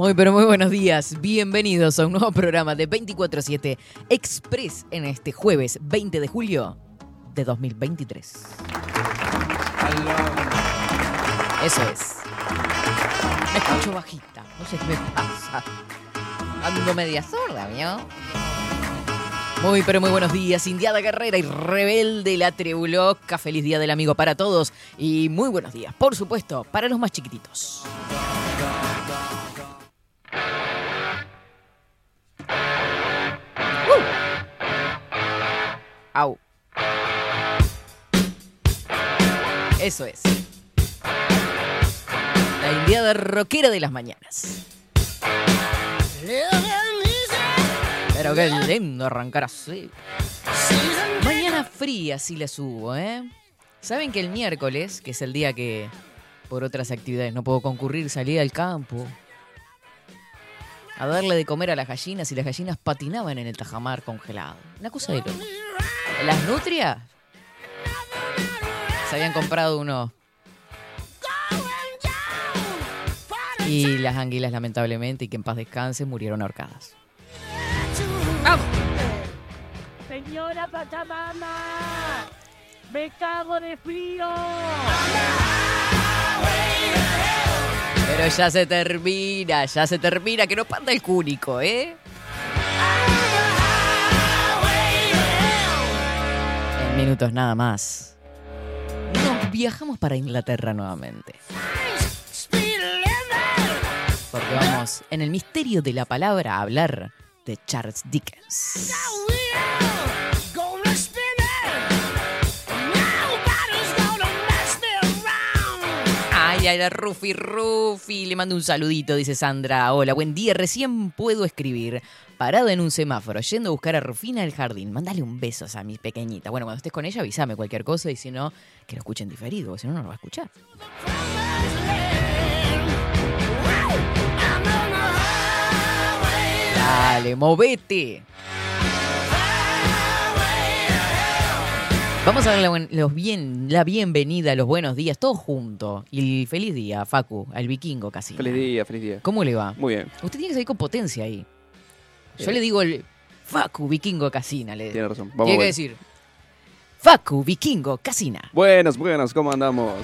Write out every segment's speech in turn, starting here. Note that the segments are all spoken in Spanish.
Muy, pero muy buenos días. Bienvenidos a un nuevo programa de 24-7 Express en este jueves 20 de julio de 2023. Eso es. Me escucho bajita. No sé qué me pasa. Ando media sorda, ¿vio? Muy, pero muy buenos días, Indiada Guerrera y Rebelde la Trebuloca. Feliz día del amigo para todos. Y muy buenos días, por supuesto, para los más chiquititos. Au. Eso es. La indiada rockera de las mañanas. Pero qué lindo arrancar así. Mañana fría sí la subo, ¿eh? Saben que el miércoles, que es el día que por otras actividades no puedo concurrir, salí al campo a darle de comer a las gallinas y las gallinas patinaban en el tajamar congelado. Una cosa de loco. Las nutrias se habían comprado uno. Y las anguilas, lamentablemente, y que en paz descanse, murieron ahorcadas. ¡Vamos! Señora Pachamama, me cago de frío. Pero ya se termina, ya se termina, que no panda el cúnico, ¿eh? Minutos nada más. Nos viajamos para Inglaterra nuevamente. Porque vamos, en el misterio de la palabra, a hablar de Charles Dickens. Rufi, Rufi. Le mando un saludito, dice Sandra. Hola, buen día. Recién puedo escribir. Parado en un semáforo, yendo a buscar a Rufina al jardín. Mándale un beso a mi pequeñita. Bueno, cuando estés con ella, avísame cualquier cosa y si no, que lo escuchen diferido, si no, no lo va a escuchar. Dale, movete. Vamos a darle la buen- los bien, la bienvenida, los buenos días, todos juntos. Y el feliz día, Facu, al vikingo casi. Feliz día, feliz día. ¿Cómo le va? Muy bien, Usted tiene que salir con potencia ahí. Yo Eh. le digo el Facu Vikingo Casina. Le tiene razón. Vamos tiene que decir Facu Vikingo Casina. Buenos, buenos, ¿cómo andamos?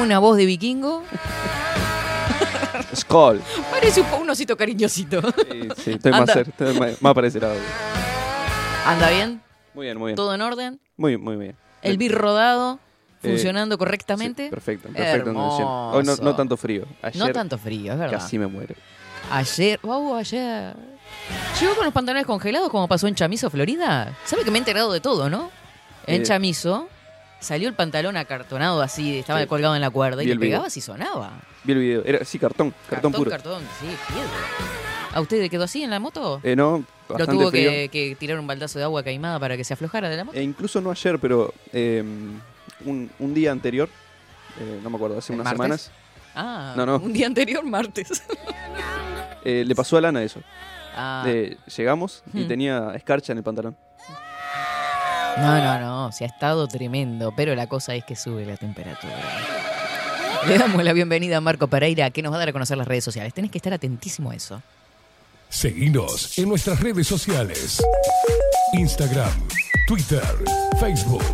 Una voz de vikingo. Skull. Parece un, po- un osito cariñosito. Sí, sí, estoy más Anda. cerca, estoy más, más lado. ¿Anda bien? Muy bien, muy bien. ¿Todo en orden? Muy, muy bien. ¿El bir rodado? Eh, ¿Funcionando Sí, correctamente? perfecto, perfecto. Hoy no, no tanto frío. Ayer No tanto frío, es verdad. casi me muero. Ayer, wow, ayer. ¿Llegó con los pantalones congelados como pasó en Chamizo, Florida? ¿Sabe que me he enterado de todo, no? En Eh. Chamizo salió el pantalón acartonado así, estaba Sí. colgado en la cuerda y le el video. pegabas y sonaba. Vi el video. Era, sí, cartón, cartón, puro. Cartón, sí, piedra. ¿A usted le quedó así en la moto? Eh, no, ¿Lo tuvo que, que tirar un baldazo de agua caimada para que se aflojara de la moto? E incluso no ayer, pero eh, un, un día anterior, eh, no me acuerdo, hace ¿El unas martes? semanas, Ah, no, no. un día anterior, martes. eh, le pasó a Lana eso. Ah. Llegamos y Hmm. tenía escarcha en el pantalón. No, no, no, se ha estado tremendo, pero la cosa es que sube la temperatura. Le damos la bienvenida a Marco Pereira, que nos va a dar a conocer las redes sociales. Tenés que estar atentísimo a eso. Seguinos en nuestras redes sociales. Instagram, Twitter, Facebook,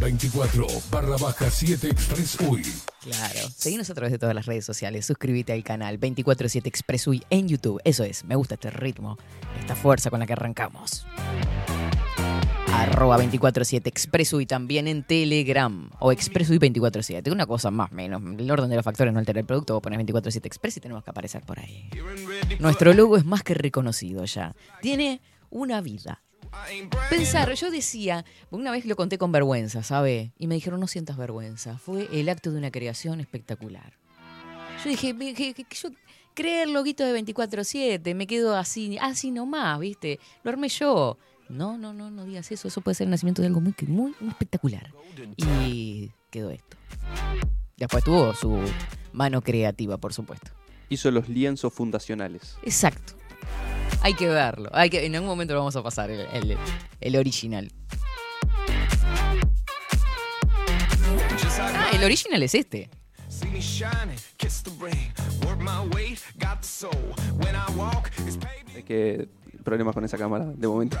24 barra baja 7 Express UI. Claro. Seguinos a través de todas las redes sociales. Suscríbete al canal 247 Express UI en YouTube. Eso es, me gusta este ritmo, esta fuerza con la que arrancamos. Arroba 247 Express UI también en Telegram o Express UI 247. Una cosa más menos. El orden de los factores no altera el producto. Vos pones 247 Express y tenemos que aparecer por ahí. Nuestro logo es más que reconocido ya. Tiene una vida. Pensar, yo decía, una vez lo conté con vergüenza, ¿sabe? Y me dijeron, no sientas vergüenza. Fue el acto de una creación espectacular. Yo dije, yo creé el loguito de 24-7, me quedo así, así nomás, ¿viste? Lo armé yo. No, no, no, no digas eso. Eso puede ser el nacimiento de algo muy, muy, muy espectacular. Y quedó esto. Después tuvo su mano creativa, por supuesto. Hizo los lienzos fundacionales. Exacto. Hay que verlo. Hay que, en algún momento lo vamos a pasar, el, el- el original. Ah, el original es este. Hay que problemas con esa cámara de momento.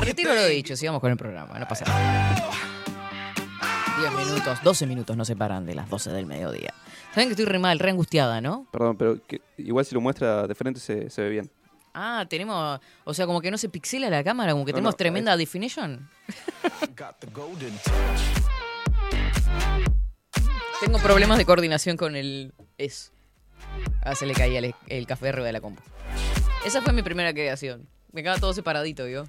Retiro lo dicho, sigamos con el programa, no pasa nada. 10 minutos, 12 minutos nos separan de las 12 del mediodía. Saben que estoy re mal, re angustiada, ¿no? Perdón, pero que- igual si lo muestra de frente se, se ve bien. Ah, tenemos, o sea, como que no se pixela la cámara, como que No, tenemos no, tremenda definition. Tengo problemas de coordinación con el eso. Ah, se le caía el, el café arriba de la compu. Esa fue mi primera creación. Me quedaba todo separadito, ¿vio?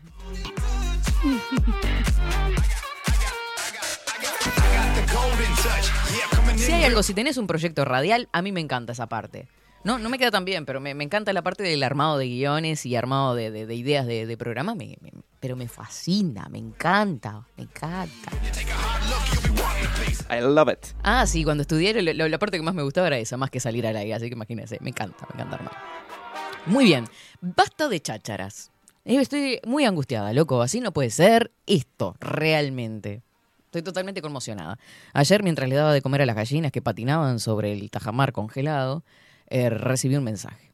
Si hay algo, si tenés un proyecto radial, a mí me encanta esa parte. No, no me queda tan bien, pero me, me encanta la parte del armado de guiones y armado de, de- de ideas de, de programa, me- me- pero me fascina, me encanta, me encanta. I love it. Ah, sí, cuando estudié, la parte que más me gustaba era esa, más que salir al aire, así que imagínense, me encanta, me encanta armar. Muy bien, basta de chácharas. Eh, Estoy muy angustiada, loco, así no puede ser esto, realmente. Estoy totalmente conmocionada. Ayer, mientras le daba de comer a las gallinas que patinaban sobre el tajamar congelado, eh, recibí un mensaje.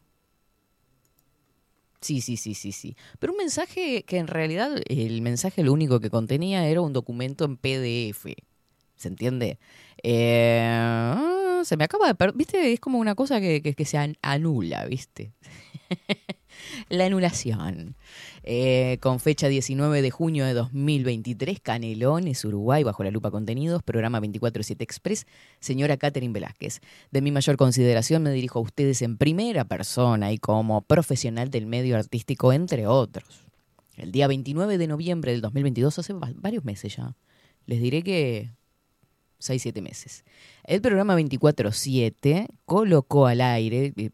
Sí, sí, sí, sí, sí. Pero un mensaje que en realidad el mensaje lo único que contenía era un documento en PDF. ¿Se entiende? Eh, se me acaba de. ¿Viste? Es como una cosa que, que- se an- anula, ¿viste? La anulación. Eh, con fecha 19 de junio de 2023, Canelones, Uruguay, bajo la lupa contenidos, programa 24-7 Express, señora Catherine Velázquez. De mi mayor consideración me dirijo a ustedes en primera persona y como profesional del medio artístico, entre otros. El día 29 de noviembre del 2022, hace va- varios meses ya, les diré que 6-7 meses. El programa 24-7 colocó al aire, eh,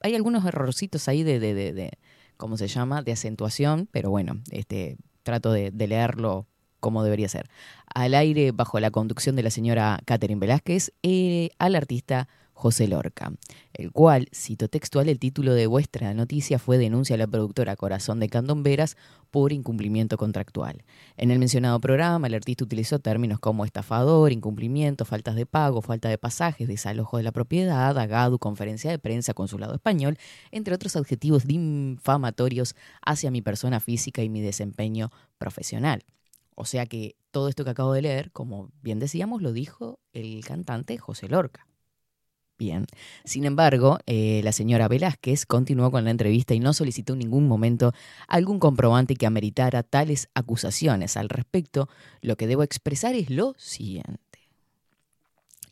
hay algunos errorcitos ahí de, de, de, ¿cómo se llama? De acentuación, pero bueno, este, trato de, de leerlo como debería ser. Al aire, bajo la conducción de la señora Catherine Velázquez, eh, al artista José Lorca, el cual, cito textual, el título de vuestra noticia fue denuncia a la productora Corazón de Candomberas por incumplimiento contractual. En el mencionado programa, el artista utilizó términos como estafador, incumplimiento, faltas de pago, falta de pasajes, desalojo de la propiedad, agadu, conferencia de prensa, consulado español, entre otros adjetivos difamatorios hacia mi persona física y mi desempeño profesional. O sea que todo esto que acabo de leer, como bien decíamos, lo dijo el cantante José Lorca. Bien. Sin embargo, eh, la señora Velázquez continuó con la entrevista y no solicitó en ningún momento algún comprobante que ameritara tales acusaciones. Al respecto, lo que debo expresar es lo siguiente.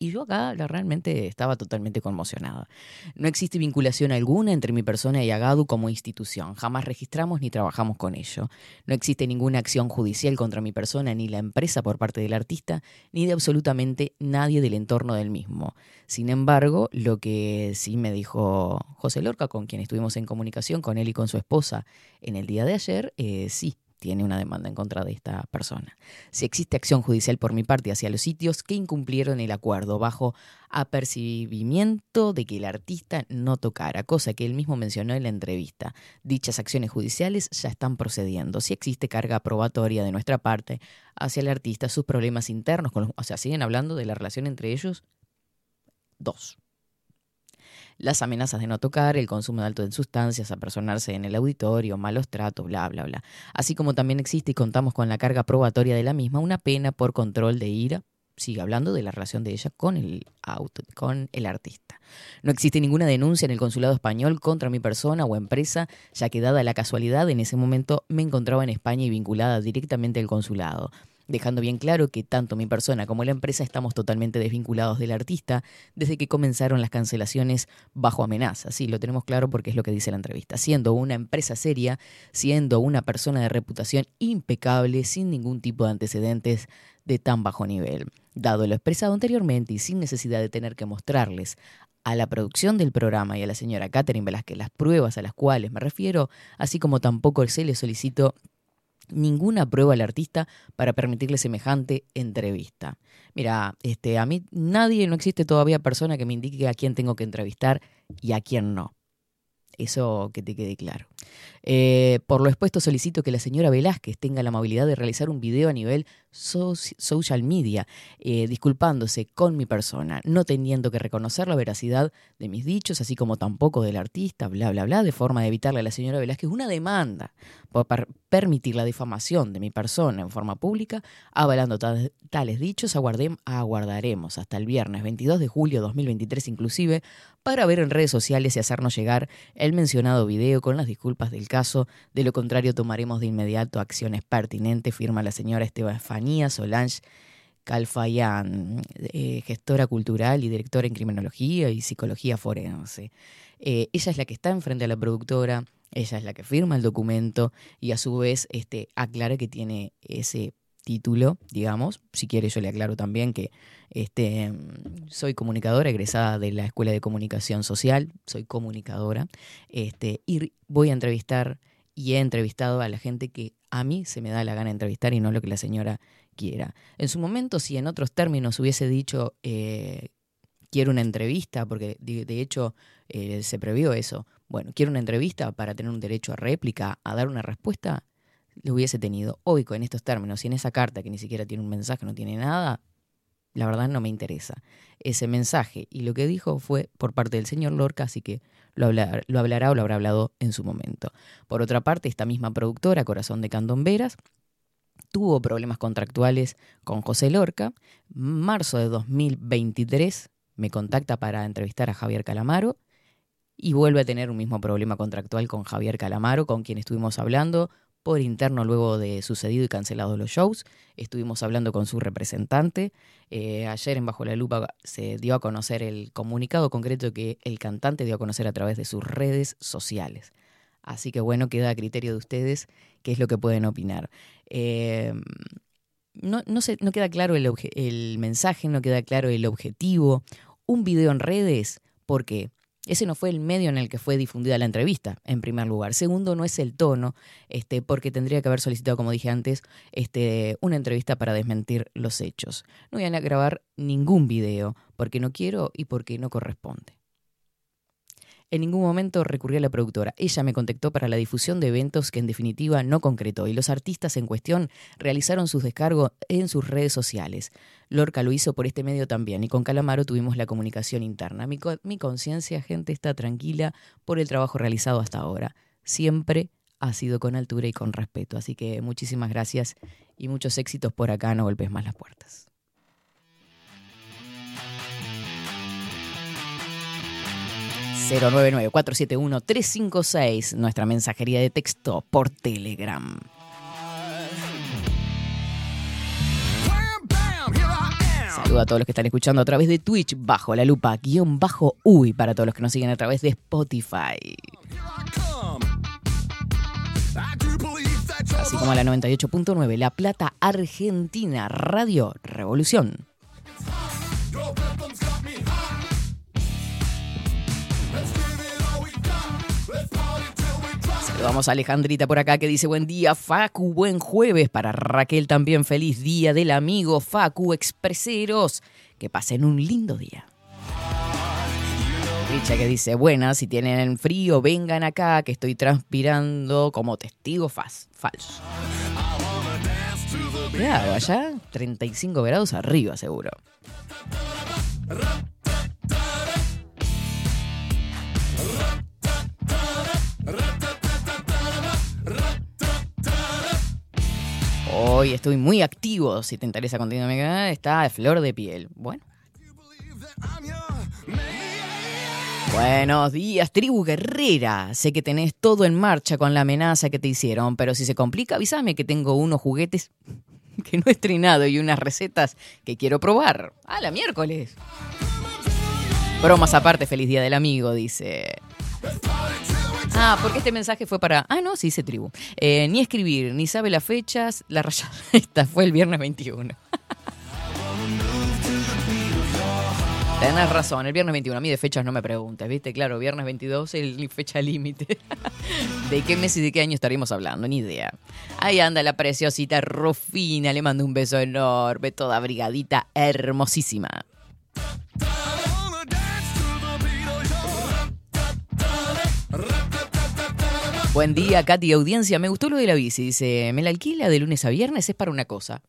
Y yo acá realmente estaba totalmente conmocionada. No existe vinculación alguna entre mi persona y Agadu como institución. Jamás registramos ni trabajamos con ello. No existe ninguna acción judicial contra mi persona ni la empresa por parte del artista, ni de absolutamente nadie del entorno del mismo. Sin embargo, lo que sí me dijo José Lorca, con quien estuvimos en comunicación con él y con su esposa en el día de ayer, eh, sí, tiene una demanda en contra de esta persona. Si existe acción judicial por mi parte hacia los sitios que incumplieron el acuerdo bajo apercibimiento de que el artista no tocara, cosa que él mismo mencionó en la entrevista. Dichas acciones judiciales ya están procediendo. Si existe carga probatoria de nuestra parte hacia el artista, sus problemas internos, con los- o sea, siguen hablando de la relación entre ellos. Dos las amenazas de no tocar, el consumo de alto de sustancias, apersonarse en el auditorio, malos tratos, bla, bla, bla. Así como también existe y contamos con la carga probatoria de la misma, una pena por control de ira. Sigue hablando de la relación de ella con el auto, con el artista. No existe ninguna denuncia en el consulado español contra mi persona o empresa, ya que dada la casualidad, en ese momento me encontraba en España y vinculada directamente al consulado dejando bien claro que tanto mi persona como la empresa estamos totalmente desvinculados del artista desde que comenzaron las cancelaciones bajo amenaza. Sí, lo tenemos claro porque es lo que dice la entrevista. Siendo una empresa seria, siendo una persona de reputación impecable, sin ningún tipo de antecedentes de tan bajo nivel. Dado lo expresado anteriormente y sin necesidad de tener que mostrarles a la producción del programa y a la señora Catherine Velázquez las pruebas a las cuales me refiero, así como tampoco se le solicitó ninguna prueba al artista para permitirle semejante entrevista. Mira, este, a mí nadie, no existe todavía persona que me indique a quién tengo que entrevistar y a quién no. Eso que te quede claro. Eh, por lo expuesto, solicito que la señora Velázquez tenga la amabilidad de realizar un video a nivel social media, eh, disculpándose con mi persona, no teniendo que reconocer la veracidad de mis dichos, así como tampoco del artista, bla, bla, bla, de forma de evitarle a la señora Velázquez una demanda por permitir la difamación de mi persona en forma pública, avalando tales dichos, aguardaremos hasta el viernes 22 de julio de 2023 inclusive, para ver en redes sociales y hacernos llegar el mencionado video con las disculpas del caso, de lo contrario tomaremos de inmediato acciones pertinentes, firma la señora Estefanía Solange Calfayán, eh, gestora cultural y directora en criminología y psicología forense. Eh, ella es la que está enfrente a la productora, ella es la que firma el documento y a su vez este, aclara que tiene ese título, digamos. Si quiere, yo le aclaro también que este, soy comunicadora, egresada de la Escuela de Comunicación Social, soy comunicadora, este, y voy a entrevistar y he entrevistado a la gente que a mí se me da la gana de entrevistar y no lo que la señora quiera. En su momento, si en otros términos hubiese dicho eh, quiero una entrevista, porque de, hecho eh, se previó eso, bueno, quiero una entrevista para tener un derecho a réplica, a dar una respuesta, lo hubiese tenido. Hoy, con estos términos y en esa carta que ni siquiera tiene un mensaje, no tiene nada, la verdad no me interesa. Ese mensaje y lo que dijo fue por parte del señor Lorca, así que lo, lo hablará o lo habrá hablado en su momento. Por otra parte, esta misma productora, Corazón de Candomberas, tuvo problemas contractuales con José Lorca. Marzo de 2023 me contacta para entrevistar a Javier Calamaro y vuelve a tener un mismo problema contractual con Javier Calamaro, con quien estuvimos hablando por interno luego de sucedido y cancelado los shows. Estuvimos hablando con su representante. Eh, ayer en Bajo la Lupa se dio a conocer el comunicado concreto que el cantante dio a conocer a través de sus redes sociales. Así que bueno, queda a criterio de ustedes qué es lo que pueden opinar. Eh, no, no, no queda claro el, el mensaje, no queda claro el objetivo. Un video en redes, ¿por qué? Ese no fue el medio en el que fue difundida la entrevista, en primer lugar. Segundo, no es el tono, este, porque tendría que haber solicitado, como dije antes, este, una entrevista para desmentir los hechos. No voy a grabar ningún video, porque no quiero y porque no corresponde. En ningún momento recurrí a la productora. Ella me contactó para la difusión de eventos que en definitiva no concretó y los artistas en cuestión realizaron sus descargos en sus redes sociales. Lorca lo hizo por este medio también y con Calamaro tuvimos la comunicación interna. Mi, conciencia, gente, está tranquila por el trabajo realizado hasta ahora. Siempre ha sido con altura y con respeto. Así que muchísimas gracias y muchos éxitos por acá. No golpes más las puertas. 099-471-356, nuestra mensajería de texto por Telegram. Saludo a todos los que están escuchando a través de Twitch, bajo la lupa, guion bajo uy, para todos los que nos siguen a través de Spotify. Así como a la 98.9, La Plata Argentina, Radio Revolución. Vamos a Alejandrita por acá que dice buen día, Facu, buen jueves. Para Raquel también feliz día del amigo Facu Expreseros. Que pasen un lindo día. Richa que dice, buenas, si tienen frío, vengan acá, que estoy transpirando como testigo falso. Claro, allá 35 grados arriba seguro. Hoy estoy muy activo, si te interesa está de flor de piel. Bueno. Buenos días, tribu guerrera. Sé que tenés todo en marcha con la amenaza que te hicieron, pero si se complica, avísame que tengo unos juguetes que no he estrenado y unas recetas que quiero probar. ¡Ah, la miércoles! Bromas aparte, feliz día del amigo, dice. Ah, porque este mensaje fue para. Ah, no, sí dice tribu. Eh, ni escribir, ni sabe las fechas. La rayada esta fue el viernes 21. Tenés razón, el viernes 21. A mí de fechas no me preguntes, ¿viste? Claro, viernes 22 es la fecha límite. ¿De qué mes y de qué año estaríamos hablando? Ni idea. Ahí anda la preciosita Rufina, le mando un beso enorme, toda abrigadita, hermosísima. Buen día, Katy, audiencia. Me gustó lo de la bici. Dice, me la alquila de lunes a viernes, es para una cosa.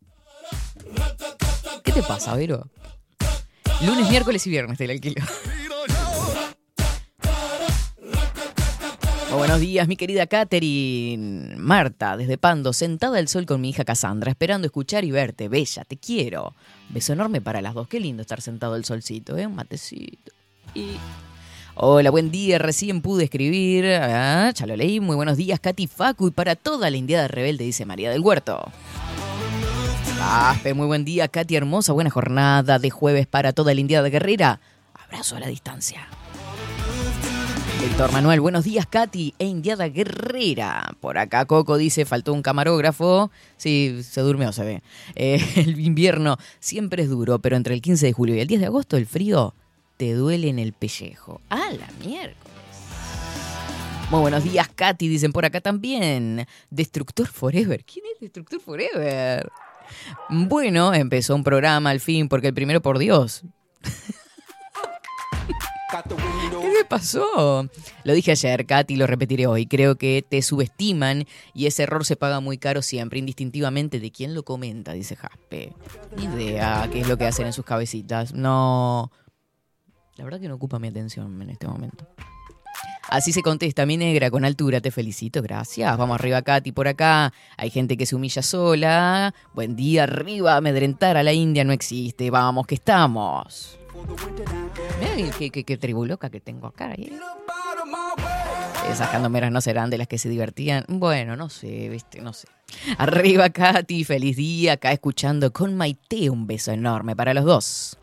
¿Qué te pasa, Vero? Lunes, miércoles y viernes te la alquilo. Buenos días, mi querida Katherine. Marta, desde Pando, sentada al sol con mi hija Cassandra, esperando escuchar y verte. Bella, te quiero. Beso enorme para las dos. Qué lindo estar sentado al solcito, ¿eh? Un matecito. Y. Hola, buen día. Recién pude escribir. Ah, ya lo leí. Muy buenos días, Katy Facu. Y para toda la indiada rebelde, dice María del Huerto. Aspe, muy buen día, Katy hermosa. Buena jornada de jueves para toda la indiada guerrera. Abrazo a la distancia. Víctor Manuel, buenos días, Katy e Indiada Guerrera. Por acá Coco dice, faltó un camarógrafo. Sí, se durmió, se ve. Eh, el invierno siempre es duro, pero entre el 15 de julio y el 10 de agosto el frío te duele en el pellejo. ¡Ah, la miércoles! Muy buenos días, Katy, dicen por acá también. Destructor Forever. ¿Quién es Destructor Forever? Bueno, empezó un programa al fin, porque el primero, por Dios. ¿Qué me pasó? Lo dije ayer, Katy, lo repetiré hoy. Creo que te subestiman y ese error se paga muy caro siempre, indistintivamente de quién lo comenta, dice Jaspe. Ni idea qué es lo que hacen en sus cabecitas. No. La verdad que no ocupa mi atención en este momento. Así se contesta, mi negra, con altura, te felicito, gracias. Vamos arriba, Katy, por acá. Hay gente que se humilla sola. Buen día, arriba, amedrentar a la India no existe. Vamos, que estamos. Mira qué, qué, qué que tengo acá. ¿eh? Esas candomeras no serán de las que se divertían. Bueno, no sé, viste, no sé. Arriba, Katy, feliz día. Acá escuchando con Maite. Un beso enorme para los dos.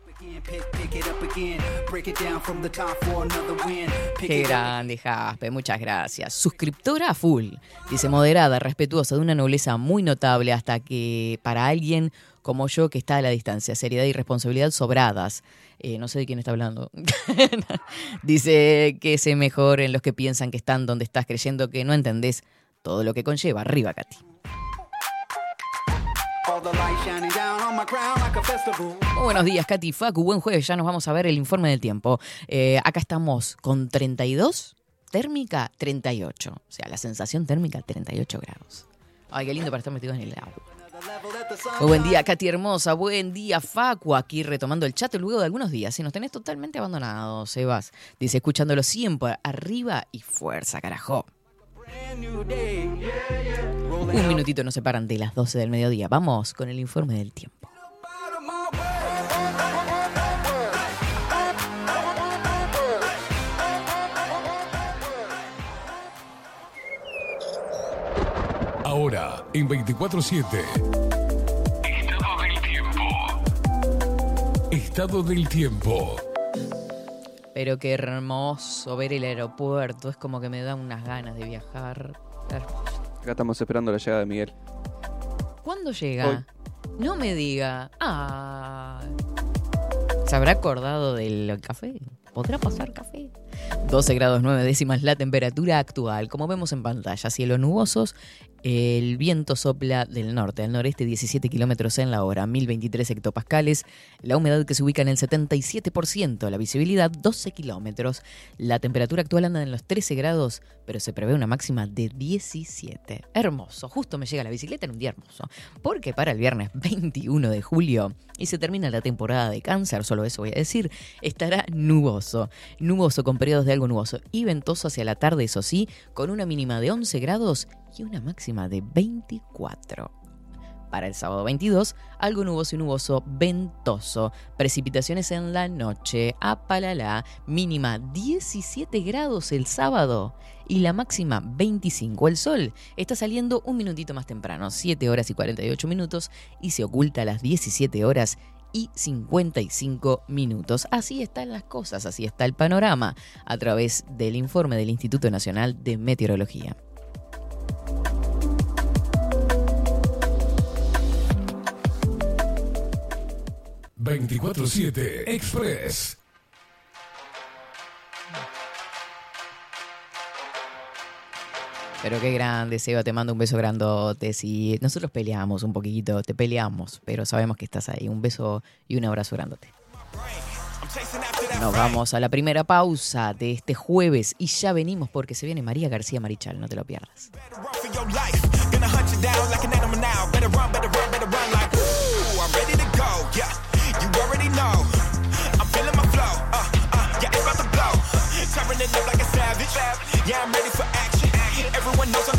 Qué grande, Jaspe, muchas gracias. Suscriptora a full. Dice moderada, respetuosa, de una nobleza muy notable hasta que para alguien como yo que está a la distancia, seriedad y responsabilidad sobradas. Eh, no sé de quién está hablando. Dice que se mejor en los que piensan que están donde estás creyendo que no entendés todo lo que conlleva. Arriba, Katy. Muy buenos días, Katy Facu. Buen jueves. Ya nos vamos a ver el informe del tiempo. Eh, acá estamos con 32, térmica 38. O sea, la sensación térmica 38 grados. Ay, qué lindo para estar metido en el agua. Muy buen día, Katy hermosa. Buen día, Facu. Aquí retomando el chat luego de algunos días. Si nos tenés totalmente abandonados, Sebas. Dice, escuchándolo siempre, arriba y fuerza, carajo. Un minutito nos separan de las 12 del mediodía. Vamos con el informe del tiempo. Ahora, en 24-7. Estado del tiempo. Estado del tiempo. Pero qué hermoso ver el aeropuerto. Es como que me da unas ganas de viajar. Acá estamos esperando la llegada de Miguel. ¿Cuándo llega? No me diga. Ah. ¿Se habrá acordado del café? ¿Podrá pasar café? 12 grados 9 décimas la temperatura actual. Como vemos en pantalla, cielos nubosos. El viento sopla del norte al noreste 17 kilómetros en la hora, 1023 hectopascales. La humedad que se ubica en el 77%, la visibilidad 12 kilómetros. La temperatura actual anda en los 13 grados, pero se prevé una máxima de 17. Hermoso, justo me llega la bicicleta en un día hermoso. Porque para el viernes 21 de julio, y se termina la temporada de cáncer, solo eso voy a decir, estará nuboso. Nuboso con periodos de algo nuboso y ventoso hacia la tarde, eso sí, con una mínima de 11 grados y una máxima de 24. Para el sábado 22, algo nuboso y nuboso, ventoso. Precipitaciones en la noche, apalala, mínima 17 grados el sábado y la máxima 25. El sol está saliendo un minutito más temprano, 7 horas y 48 minutos, y se oculta a las 17 horas y 55 minutos. Así están las cosas, así está el panorama a través del informe del Instituto Nacional de Meteorología. 24-7 Express. Pero qué grande, Seba, te mando un beso grandote. Si nosotros peleamos un poquito, te peleamos, pero sabemos que estás ahí. Un beso y un abrazo grandote. Nos vamos a la primera pausa de este jueves y ya venimos porque se viene María García Marichal, no te lo pierdas. Know. I'm feeling my flow. Uh, uh, yeah, it's about to blow. Tearing it up like a savage. Yeah, I'm ready for action. Everyone knows I'm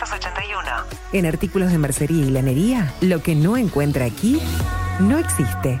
094-893-881. En artículos de mercería y lanería, lo que no encuentra aquí, no existe.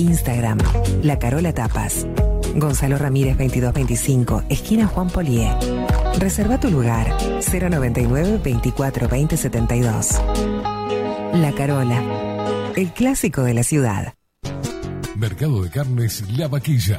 Instagram, La Carola Tapas. Gonzalo Ramírez 2225, esquina Juan Polié. Reserva tu lugar 099 24 20 72. La Carola, el clásico de la ciudad. Mercado de Carnes La Vaquilla.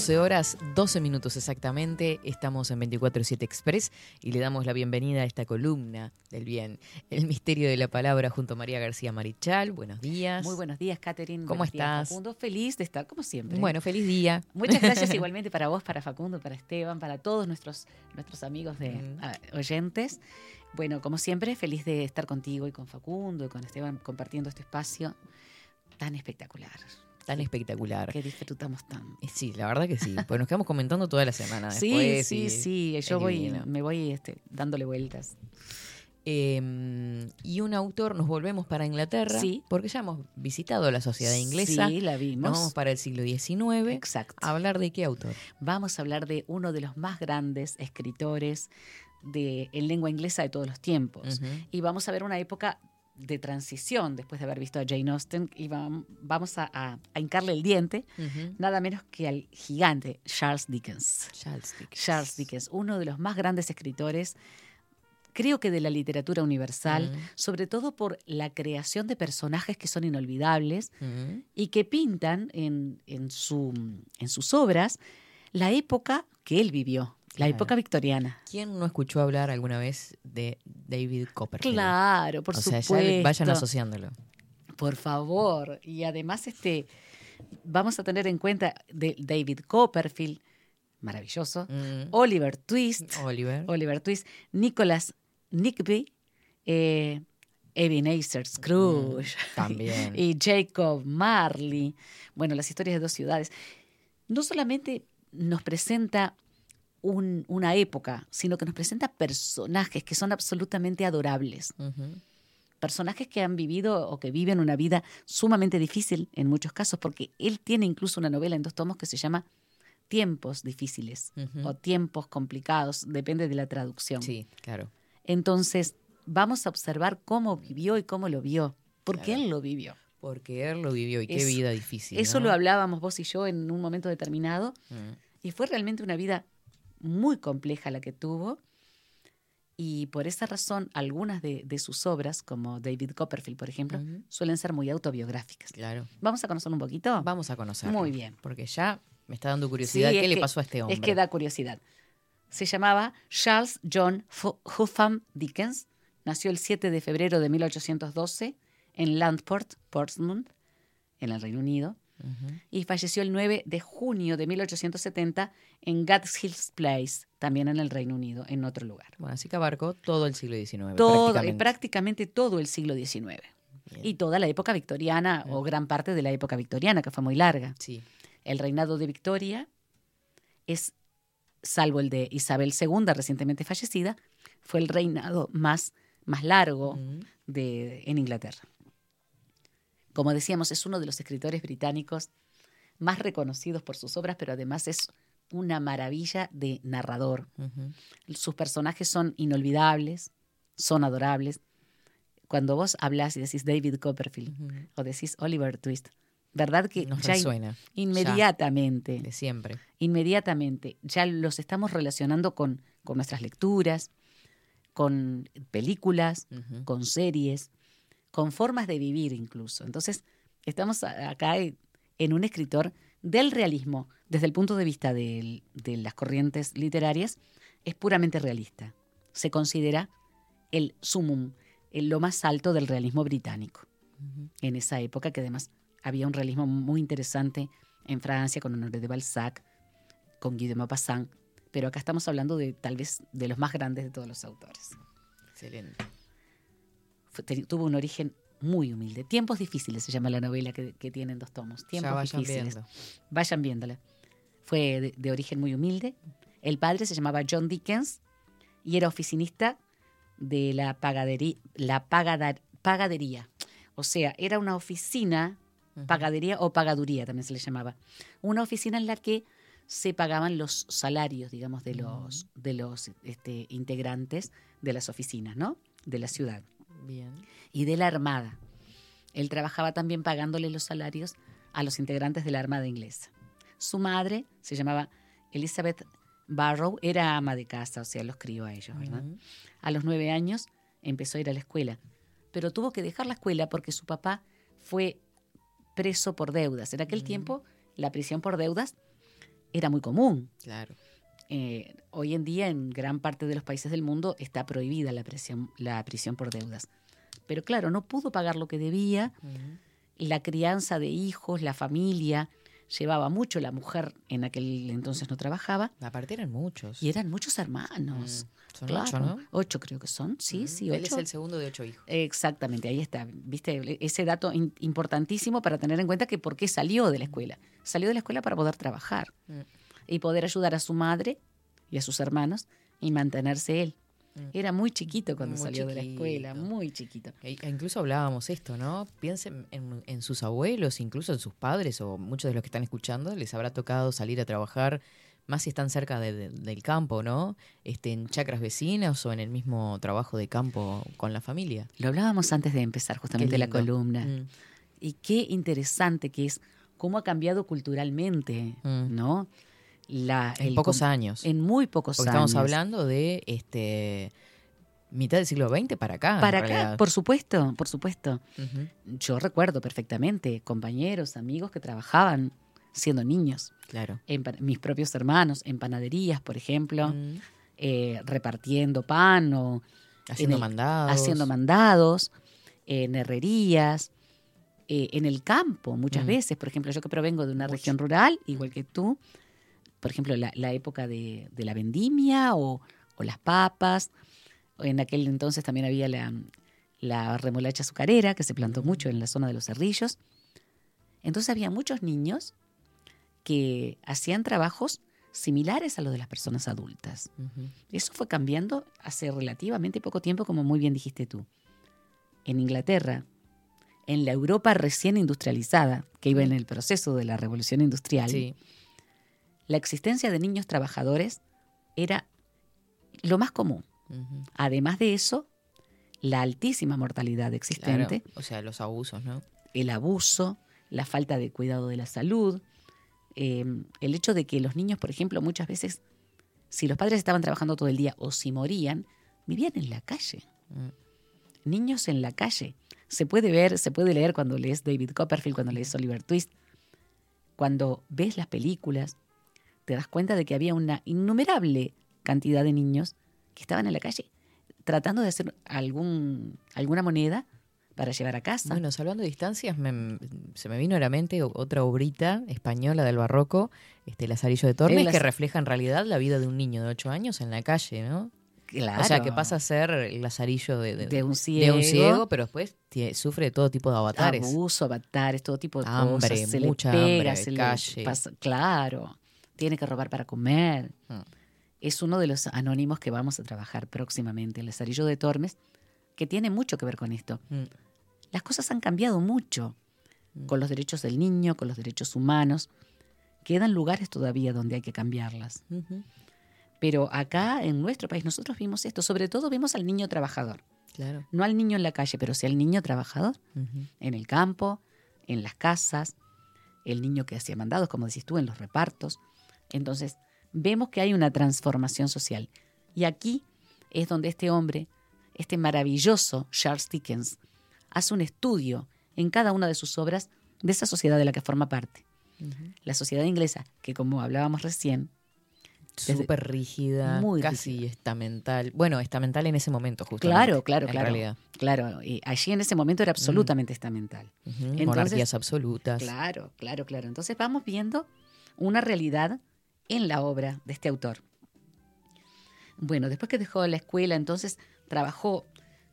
12 horas, 12 minutos exactamente. Estamos en 24-7 Express y le damos la bienvenida a esta columna del bien, El misterio de la palabra, junto a María García Marichal. Buenos días. Muy buenos días, Catherine. ¿Cómo Buenos días, estás? Facundo. Feliz de estar, como siempre. Bueno, feliz día. Muchas gracias igualmente para vos, para Facundo, para Esteban, para todos nuestros, nuestros amigos de Mm. ah, oyentes. Bueno, como siempre, feliz de estar contigo y con Facundo y con Esteban compartiendo este espacio tan espectacular, Tan espectacular. que disfrutamos tanto. Sí, la verdad que sí. Pues nos quedamos comentando toda la semana. Sí, después sí, y sí, yo voy, divino. me voy este, dándole vueltas. Eh, y un autor, nos volvemos para Inglaterra, Sí. porque ya hemos visitado la sociedad inglesa. Sí, la Nos vimos. vamos para el siglo XIX. Exacto. A hablar de qué autor. Vamos a hablar de uno de los más grandes escritores de, en lengua inglesa de todos los tiempos. Y vamos a ver una época de transición después de haber visto a Jane Austen y vam- vamos a, a- a hincarle el diente nada menos que al gigante Charles Dickens. Charles Dickens. Charles Dickens, uno de los más grandes escritores, creo que de la literatura universal, sobre todo por la creación de personajes que son inolvidables y que pintan en, en su, en sus obras la época que él vivió, la Claro. época victoriana. ¿Quién no escuchó hablar alguna vez de David Copperfield? Claro, por o sea, supuesto. ya vayan asociándolo. Por favor. Y además, este, vamos a tener en cuenta de David Copperfield, maravilloso, Mm. Oliver Twist, Oliver. Oliver Twist, Nicholas Nickby, eh, Ebenezer Scrooge Mm, también. y Jacob Marley. Bueno, las historias de dos ciudades. No solamente nos presenta un- una época, sino que nos presenta personajes que son absolutamente adorables. Personajes que han vivido o que viven una vida sumamente difícil en muchos casos, porque él tiene incluso una novela en dos tomos que se llama Tiempos difíciles o Tiempos complicados, depende de la traducción. Sí, claro. Entonces, vamos a observar cómo vivió y cómo lo vio, porque Claro. él lo vivió. Porque él lo vivió y qué Eso- vida difícil. Eso ¿no? lo hablábamos vos y yo en un momento determinado, Mm. y fue realmente una vida muy compleja la que tuvo. Y por esa razón, algunas de, de sus obras, como David Copperfield, por ejemplo, suelen ser muy autobiográficas. Claro. ¿Vamos a conocer un poquito? Vamos a conocerlo. Muy bien. Porque ya me está dando curiosidad Sí, qué le que- pasó a este hombre. Es que da curiosidad. Se llamaba Charles John Huffam Dickens. Nació el 7 de febrero de 1812 en Landport, Portsmouth, en el Reino Unido. Y falleció el 9 de junio de 1870 en Gads Hills Place, también en el Reino Unido, en otro lugar. Bueno, así que abarcó todo el siglo XIX. Todo, y prácticamente. prácticamente todo el siglo XIX. Bien. Y toda la época victoriana, o gran parte de la época victoriana, que fue muy larga. Sí. El reinado de Victoria es, salvo el de Isabel II, recientemente fallecida, fue el reinado más, más largo de, en Inglaterra. Como decíamos, es uno de los escritores británicos más reconocidos por sus obras, pero además es una maravilla de narrador. Sus personajes son inolvidables, son adorables. Cuando vos hablas y decís David Copperfield Ujú. o decís Oliver Twist, ¿verdad que Nos ya resuena. inmediatamente, De siempre. inmediatamente ya los estamos relacionando con, con nuestras lecturas, con películas, con series, con formas de vivir incluso. Entonces, estamos acá en- un escritor del realismo, desde el punto de vista de las corrientes literarias, es puramente realista. Se considera el sumum, el- lo más alto del realismo británico. En esa época, que además había un realismo muy interesante en Francia con Honoré de Balzac, con Guy de Maupassant, pero acá estamos hablando de tal vez de los más grandes de todos los autores Excelente. Fue- tuvo un origen muy humilde. Tiempos difíciles se llama la novela que, que tiene en dos tomos. Tiempos ya vayan difíciles. viendo. Vayan viéndola. Fue de, de origen muy humilde. El padre se llamaba John Dickens y era oficinista de la pagadería, la pagadar- pagadería. O sea, era una oficina, pagadería o pagaduría también se le llamaba. Una oficina en la que se pagaban los salarios, digamos, de los, de los este, integrantes de las oficinas, ¿no? De la ciudad Bien. y de la Armada. Él trabajaba también pagándole los salarios a los integrantes de la Armada inglesa. Su madre se llamaba Elizabeth Barrow, era ama de casa, o sea, los crió a ellos, ¿verdad? A los nueve años empezó a ir a la escuela, pero tuvo que dejar la escuela porque su papá fue preso por deudas. En aquel Mm. tiempo, la prisión por deudas era muy común. Claro. Eh, hoy en día, en gran parte de los países del mundo, está prohibida la prisión, la prisión por deudas. Pero claro, no pudo pagar lo que debía, la crianza de hijos, la familia, llevaba mucho, la mujer en aquel entonces no trabajaba. Aparte eran muchos. Y eran muchos hermanos. Mm, son Claro, ocho, ¿no? Ocho creo que son, sí, sí, Él es el segundo de ocho hijos. Exactamente, ahí está. Viste, ese dato importantísimo para tener en cuenta que por qué salió de la escuela. Salió de la escuela para poder trabajar Mm. Y poder ayudar a su madre y a sus hermanos y mantenerse él. Era muy chiquito cuando Mm. Muy salió de la escuela, muy chiquito. E- e incluso hablábamos esto, ¿no? Piensen en, en sus abuelos, incluso en sus padres o muchos de los que están escuchando, les habrá tocado salir a trabajar, más si están cerca de- de- del campo, ¿no? Este, en chacras vecinas o en el mismo trabajo de campo con la familia. Lo hablábamos antes de empezar justamente la columna. Mm. Y qué interesante que es cómo ha cambiado culturalmente, Mm. ¿no? La, En el pocos años. En muy pocos Porque años. estamos hablando de este mitad del siglo XX para acá. Para acá, realidad. por supuesto, por supuesto. Yo recuerdo perfectamente compañeros, amigos que trabajaban siendo niños. Claro. En mis propios hermanos, en panaderías, por ejemplo, eh, repartiendo pan o Haciendo el- mandados. haciendo mandados, en herrerías, eh, en el campo muchas Mm. veces. Por ejemplo, yo que provengo de una región rural, igual que tú, por ejemplo, la, la época de, de la vendimia o, o las papas. En aquel entonces también había la, la remolacha azucarera, que se plantó mucho en la zona de los cerrillos. Entonces había muchos niños que hacían trabajos similares a los de las personas adultas. Eso fue cambiando hace relativamente poco tiempo, como muy bien dijiste tú. En Inglaterra, en la Europa recién industrializada, que iba en el proceso de la revolución industrial, Sí. La existencia de niños trabajadores era lo más común. Además de eso, la altísima mortalidad existente, Claro. O sea, los abusos, ¿no? el abuso, la falta de cuidado de la salud, eh, el hecho de que los niños, por ejemplo, muchas veces, si los padres estaban trabajando todo el día o si morían, vivían en la calle. Mm. Niños en la calle. Se puede ver, se puede leer cuando lees David Copperfield, cuando lees Oliver Twist. Cuando ves las películas, te das cuenta de que había una innumerable cantidad de niños que estaban en la calle tratando de hacer algún, alguna moneda para llevar a casa. Bueno, hablando de distancias, me- se me vino a la mente otra obrita española del barroco, este Lazarillo de Tormes, que refleja en realidad la vida de un niño de 8 años en la calle, ¿no? Claro. O sea, que pasa a ser el Lazarillo de, de- de un de ciego, un ciego, pero después sufre de todo tipo de avatares. abuso, avatares, todo tipo de Hambre, cosas. Se mucha le pega, hambre, se le calle. pasa- claro, tiene que robar para comer. Mm. Es uno de los anónimos que vamos a trabajar próximamente, el Lazarillo de Tormes, que tiene mucho que ver con esto. Mm. Las cosas han cambiado mucho con los derechos del niño, con los derechos humanos. Quedan lugares todavía donde hay que cambiarlas. Pero acá en nuestro país nosotros vimos esto, sobre todo vimos al niño trabajador. Claro. No al niño en la calle, pero sí al niño trabajador en el campo, en las casas, el niño que hacía mandados, como decís tú, en los repartos. Entonces, vemos que hay una transformación social. Y aquí es donde este hombre, este maravilloso Charles Dickens, hace un estudio en cada una de sus obras de esa sociedad de la que forma parte. La sociedad inglesa, que como hablábamos recién, Súper rígida, Muy casi estamental. Bueno, estamental en ese momento, justamente. claro, claro, en claro, realidad. claro, y allí en ese momento era absolutamente estamental. Entonces- Monarquías absolutas. Claro, claro, claro. Entonces vamos viendo una realidad en la obra de este autor. Bueno, después que dejó la escuela, entonces trabajó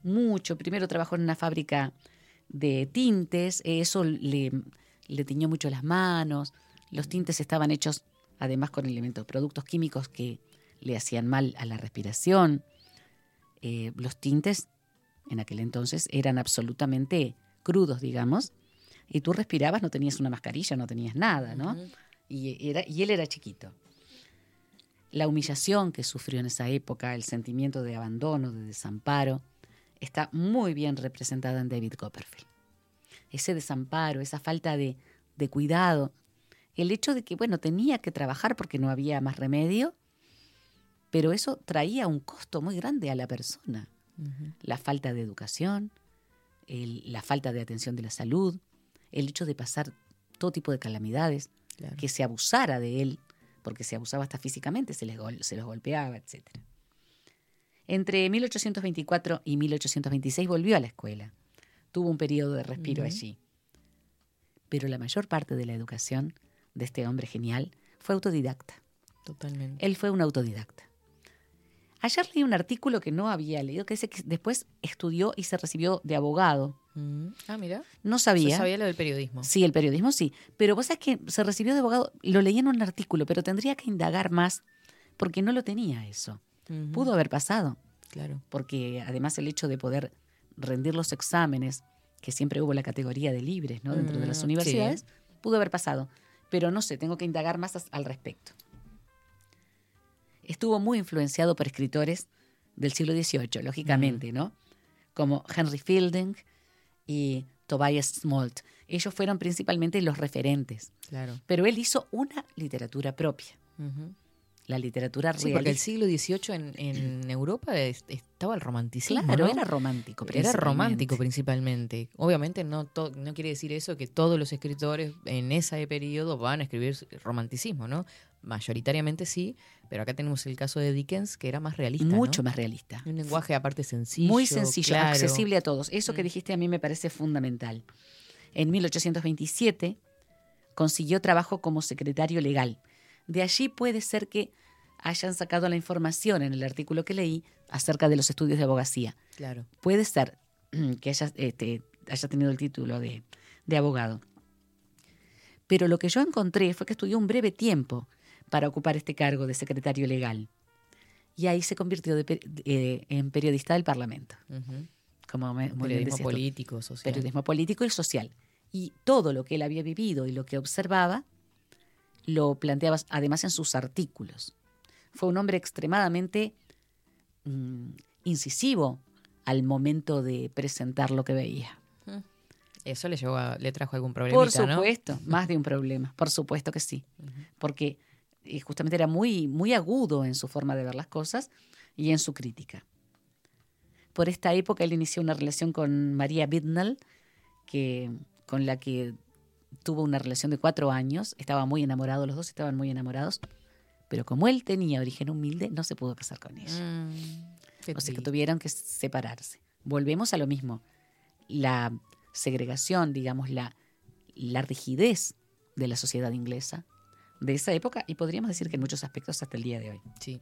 mucho. Primero trabajó en una fábrica de tintes, eso le, le tiñó mucho las manos. Los tintes estaban hechos además con elementos, productos químicos que le hacían mal a la respiración. Eh, los tintes en aquel entonces eran absolutamente crudos, digamos, y tú respirabas, no tenías una mascarilla, no tenías nada, ¿no? Ujú. y, era, y él era chiquito. La humillación que sufrió en esa época, el sentimiento de abandono, de desamparo, está muy bien representada en David Copperfield. Ese desamparo, esa falta de, de cuidado, el hecho de que, bueno, tenía que trabajar porque no había más remedio, pero eso traía un costo muy grande a la persona. La falta de educación, el- la falta de atención de la salud, el hecho de pasar todo tipo de calamidades, Claro. que se abusara de él, porque se abusaba hasta físicamente, se, les se los golpeaba, etc. Entre 1824 y 1826 volvió a la escuela. Tuvo un periodo de respiro allí. Pero la mayor parte de la educación de este hombre genial, fue autodidacta. Totalmente. Él fue un autodidacta. Ayer leí un artículo que no había leído, que dice que después estudió y se recibió de abogado. Mm. Ah, mira. No sabía. Yo sabía lo del periodismo. Sí, el periodismo sí. Pero vos sabés que se recibió de abogado, lo leí en un artículo, pero tendría que indagar más porque no lo tenía eso. Pudo haber pasado, Claro. porque además el hecho de poder rendir los exámenes, que siempre hubo la categoría de libres ¿no? dentro de las Mm, universidades, pudo haber pasado. Pero no sé, tengo que indagar más al respecto. Estuvo muy influenciado por escritores del siglo XVIII, lógicamente, ¿no? Como Henry Fielding y Tobias Smolt. Ellos fueron principalmente los referentes. Claro. Pero él hizo una literatura propia, la literatura Sí, porque el siglo XVIII en, en Europa es- estaba el romanticismo. Claro, ¿no? era romántico. Era romántico principalmente. Obviamente no, to- no quiere decir eso que todos los escritores en ese periodo van a escribir romanticismo, ¿no? Mayoritariamente sí, pero acá tenemos el caso de Dickens que era más realista. ¿no? Mucho más realista. Un lenguaje aparte sencillo. Muy sencillo, claro. accesible a todos. Eso que Mm. dijiste a mí me parece fundamental. En 1827 consiguió trabajo como secretario legal. De allí puede ser que hayan sacado la información en el artículo que leí acerca de los estudios de abogacía. Claro. Puede ser que haya, este, haya tenido el título de, de abogado. Pero lo que yo encontré fue que estudió un breve tiempo para ocupar este cargo de secretario legal. Y ahí se convirtió de de- en periodista del Parlamento. Ujú. Como me- muy Periodismo político, social. Periodismo político y social. Y todo lo que él había vivido y lo que observaba lo planteaba además en sus artículos. Fue un hombre extremadamente mm, incisivo al momento de presentar lo que veía. Eso le, llevó a- le trajo algún problema. Por supuesto, más de un problema, por supuesto que sí. Porque eh, justamente era muy, muy agudo en su forma de ver las cosas y en su crítica. Por esta época él inició una relación con María Bidnell, que, con la que tuvo una relación de cuatro años. Estaba muy enamorado, los dos estaban muy enamorados. Pero como él tenía origen humilde, no se pudo casar con ella. Mm, o sea que tuvieron que separarse. Volvemos a lo mismo. La segregación, digamos, la, la rigidez de la sociedad inglesa de esa época y podríamos decir que en muchos aspectos hasta el día de hoy. Sí.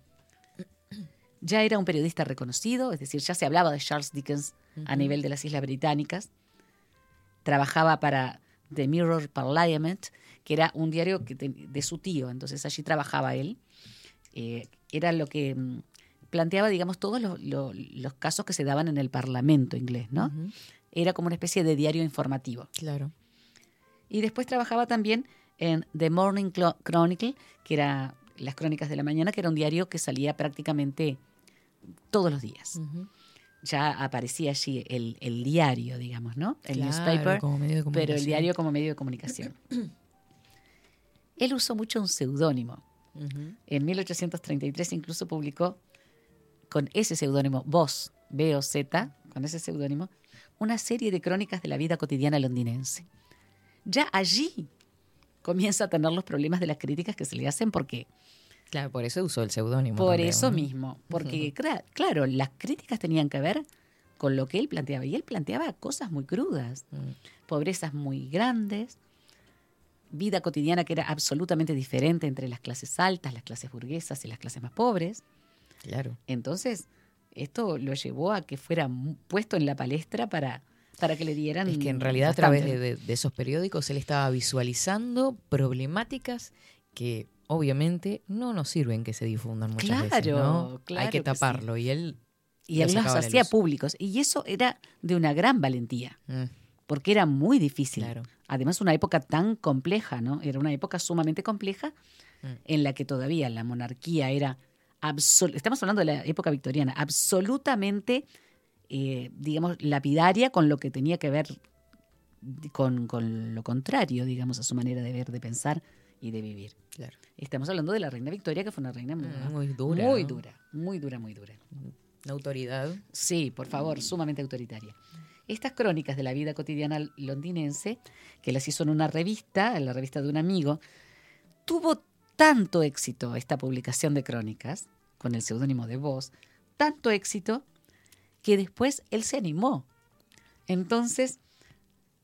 Ya era un periodista reconocido, es decir, ya se hablaba de Charles Dickens a nivel de las Islas Británicas. Trabajaba para The Mirror Parliament, que era un diario que te- de su tío, entonces allí trabajaba él. Eh, era lo que mm, planteaba, digamos, todos los, lo- los casos que se daban en el Parlamento inglés, ¿no? Era como una especie de diario informativo. Claro. Y después trabajaba también en The Morning Chronicle, que era las crónicas de la mañana, que era un diario que salía prácticamente todos los días. Ujú. Ya aparecía allí el, el diario, digamos, ¿no? El Claro, newspaper, como medio de pero el diario como medio de comunicación. Él usó mucho un seudónimo. Ujú. En 1833 incluso publicó con ese seudónimo, Voz, B-O-Z, con ese seudónimo, una serie de crónicas de la vida cotidiana londinense. Ya allí comienza a tener los problemas de las críticas que se le hacen porque Claro, por eso usó el seudónimo. por también, eso ¿no? mismo, porque claro, las críticas tenían que ver con lo que él planteaba y él planteaba cosas muy crudas, Mm. pobrezas muy grandes, vida cotidiana que era absolutamente diferente entre las clases altas, las clases burguesas y las clases más pobres. Claro. Entonces, esto lo llevó a que fuera puesto en la palestra para, para que le dieran. Es que en realidad a través de, esos periódicos él estaba visualizando problemáticas que obviamente no nos sirven que se difundan muchas veces, Claro, ¿no? claro Hay que que sí. taparlo y él Y él los hacía públicos. Y eso era de una gran valentía, Mm, porque era muy difícil. claro. Además, una época tan compleja, ¿no? Era una época sumamente compleja Mm. en la que todavía la monarquía era. Estamos hablando de la época victoriana, absolutamente, eh, digamos, lapidaria con lo que tenía que ver con, con lo contrario, digamos, a su manera de ver, de pensar y de vivir. Claro. Estamos hablando de la reina Victoria, que fue una reina muy, Mm, Muy dura. muy ¿no? dura, muy dura, muy dura. Una autoridad. Sí, por favor, sumamente autoritaria. Estas crónicas de la vida cotidiana londinense, que las hizo en una revista, en la revista de un amigo, tuvo tanto éxito esta publicación de crónicas, con el seudónimo de Voz, tanto éxito, que después él se animó. Entonces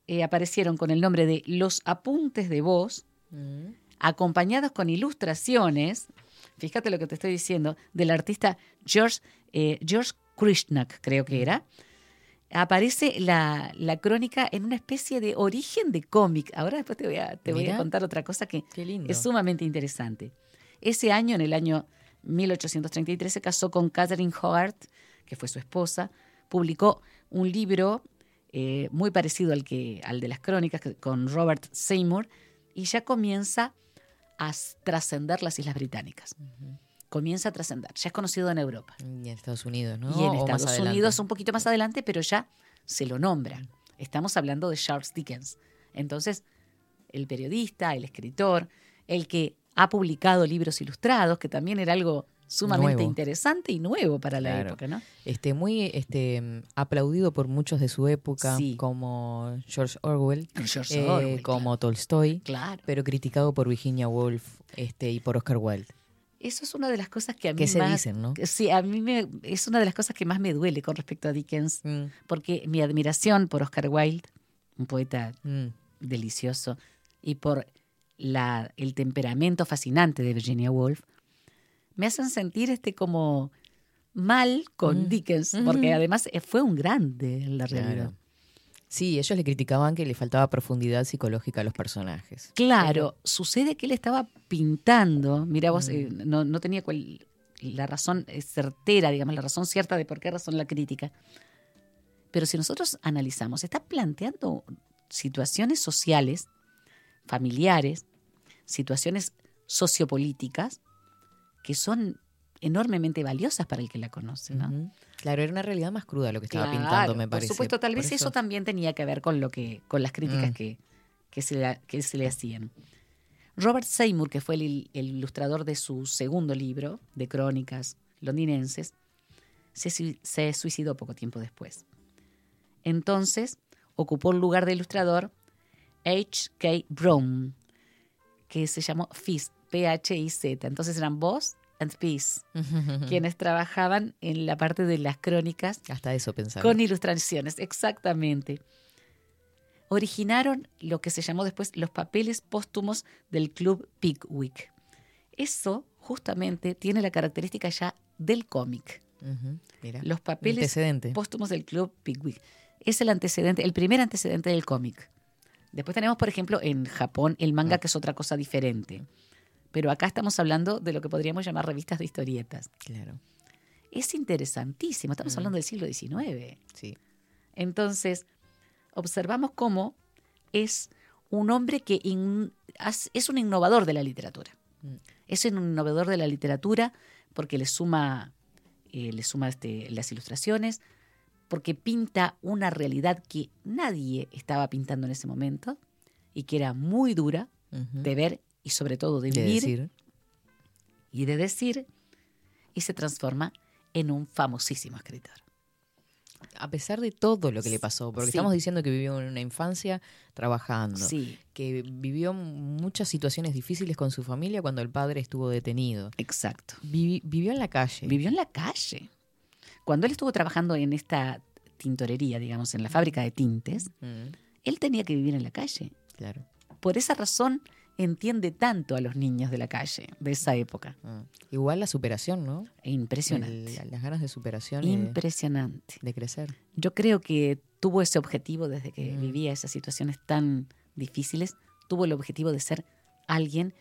eh, aparecieron con el nombre de Los Apuntes de Voz Mm, acompañados con ilustraciones, fíjate lo que te estoy diciendo, del artista George, eh, George Krishnak, creo que era, aparece la, la crónica en una especie de origen de cómic. Ahora después te voy a, te voy a contar otra cosa que es sumamente interesante. Ese año, en el año 1833, se casó con Catherine Howard, que fue su esposa, publicó un libro eh, muy parecido al, que, al de las crónicas con Robert Seymour y ya comienza a trascender las Islas Británicas. Comienza a trascender, ya es conocido en Europa. Y en Estados Unidos, ¿no? Y en Estados. Unidos un poquito más adelante, pero ya se lo nombra. Estamos hablando de Charles Dickens. Entonces, el periodista, el escritor, el que ha publicado libros ilustrados, que también era algo sumamente Nuevo. interesante y nuevo para la Claro. época, ¿no? Este, muy este, aplaudido por muchos de su época, Sí. como George Orwell, George eh, Orwell, como Tolstoy, Claro. pero criticado por Virginia Woolf este, y por Oscar Wilde. Eso es una de las cosas que a mí Que se más- dicen, ¿no? Sí, a mí me, es una de las cosas que más me duele con respecto a Dickens, Mm, porque mi admiración por Oscar Wilde, un poeta mm. delicioso, y por la, el temperamento fascinante de Virginia Woolf, me hacen sentir este como mal con Mm. Dickens, porque Mm. además eh, fue un grande en la Claro. realidad. Sí, ellos le criticaban que le faltaba profundidad psicológica a los personajes. Claro, sucede que él estaba pintando, mira vos, eh, Mm. no, no tenía cual- la razón eh, certera, digamos, la razón cierta de por qué razón la crítica. Pero si nosotros analizamos, está planteando situaciones sociales, familiares, situaciones sociopolíticas que son enormemente valiosas para el que la conoce. Claro, era una realidad más cruda lo que estaba Claro, pintando, me parece. Por supuesto, tal vez eso. también tenía que ver con lo que, con las críticas Mm. que, que, se le, que se le hacían. Robert Seymour, que fue el, el ilustrador de su segundo libro de crónicas londinenses, se, se suicidó poco tiempo después. Entonces, ocupó el lugar de ilustrador H.K. Brown, que se llamó Fizz, P-H-I-Z. Entonces eran Boss and Peace, quienes trabajaban en la parte de las crónicas Hasta eso pensaba. con ilustraciones, exactamente. Originaron lo que se llamó después los papeles póstumos del Club Pickwick. Eso justamente tiene la característica ya del cómic. Mira. Los papeles póstumos del Club Pickwick. Es el antecedente, el primer antecedente del cómic. Después tenemos, por ejemplo, en Japón el manga, que es otra cosa diferente. Pero acá estamos hablando de lo que podríamos llamar revistas de historietas. Claro, Es interesantísimo, estamos Mm. hablando del siglo XIX. sí. Entonces, observamos cómo es un hombre que in- es un innovador de la literatura. Mm. Es un innovador de la literatura porque le suma, eh, le suma este, las ilustraciones, porque pinta una realidad que nadie estaba pintando en ese momento y que era muy dura de ver y sobre todo de De vivir decir. y de decir, y se transforma en un famosísimo escritor. A pesar de todo lo que le pasó, porque Sí. estamos diciendo que vivió en una infancia trabajando, Sí, que vivió muchas situaciones difíciles con su familia cuando el padre estuvo detenido. exacto. Vivi- vivió en la calle. Vivió en la calle. Cuando él estuvo trabajando en esta tintorería, digamos, en la fábrica de tintes, Mm, él tenía que vivir en la calle. claro. Por esa razón entiende tanto a los niños de la calle de esa época. Ah. Igual la superación, ¿no? Impresionante. El- las ganas de superación de, Impresionante. de crecer. Yo creo que tuvo ese objetivo desde que Mm. vivía esas situaciones tan difíciles. Tuvo el objetivo de ser alguien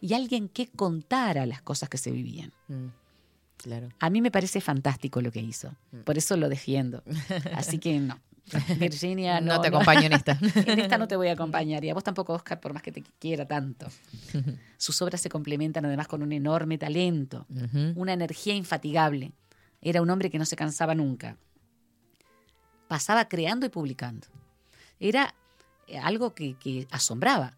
y alguien que contara las cosas que se vivían. Mm, Claro. A mí me parece fantástico lo que hizo. Mm. Por eso lo defiendo. Así que no. Virginia, no, no te acompaño en esta. En esta no te voy a acompañar. Y a vos tampoco, Oscar, por más que te quiera tanto. Sus obras se complementan además con un enorme talento, una energía infatigable. Era un hombre que no se cansaba nunca. Pasaba creando y publicando. Era eh, algo que, que asombraba,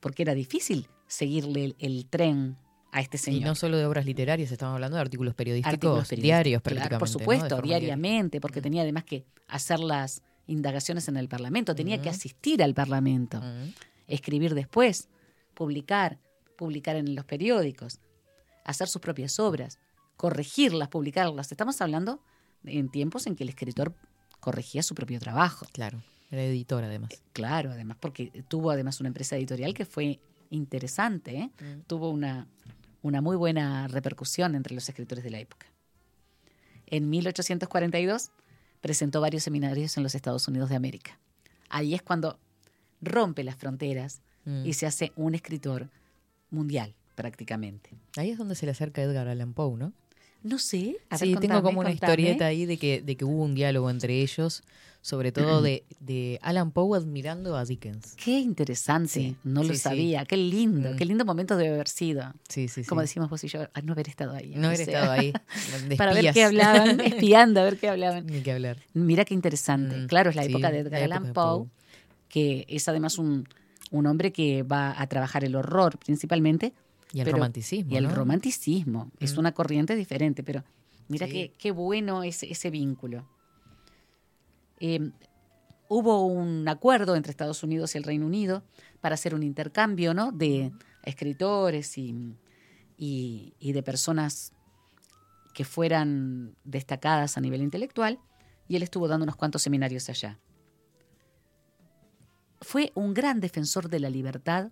porque era difícil seguirle el, el tren a este Y señor. no solo de obras literarias, estamos hablando de artículos periodísticos, Artículos periodísticos, diarios prácticamente. por supuesto, diariamente, porque tenía además que hacer las indagaciones en el Parlamento, tenía que Ujú. asistir al Parlamento, Mm, escribir después, publicar, publicar en los periódicos, hacer sus propias obras, corregirlas, publicarlas. Estamos hablando en tiempos en que el escritor corregía su propio trabajo. Claro, era editor además. Claro, además, porque tuvo además una empresa editorial que fue interesante, ¿eh? Mm. tuvo una, una muy buena repercusión entre los escritores de la época. En 1842 presentó varios seminarios en los Estados Unidos de América. Ahí es cuando rompe las fronteras Mm. y se hace un escritor mundial prácticamente. Ahí es donde se le acerca Edgar Allan Poe, ¿no? No sé. a ver, sí, tengo como una contame. historieta ahí de que, de que hubo un diálogo entre ellos, sobre todo de, de Alan Poe admirando a Dickens. Qué interesante, Sí, no lo sí. sabía, qué lindo, Mm. qué lindo momento debe haber sido. Sí, sí, sí. Como decimos vos y yo, no haber estado ahí. no haber sea, estado ahí. Para ver qué hablaban, espiando a ver qué hablaban. Ni que hablar. Mira qué interesante. Mm, claro, es la época de Edgar Allan Poe. que es además un, un hombre que va a trabajar el horror principalmente. Y el pero- romanticismo. Y el ¿no? romanticismo. Es Mm. una corriente diferente, pero mira Sí. qué, bueno ese, ese vínculo. Eh, hubo un acuerdo entre Estados Unidos y el Reino Unido para hacer un intercambio ¿no? de escritores y, y- y de personas que fueran destacadas a nivel intelectual, y él estuvo dando unos cuantos seminarios allá. Fue un gran defensor de la libertad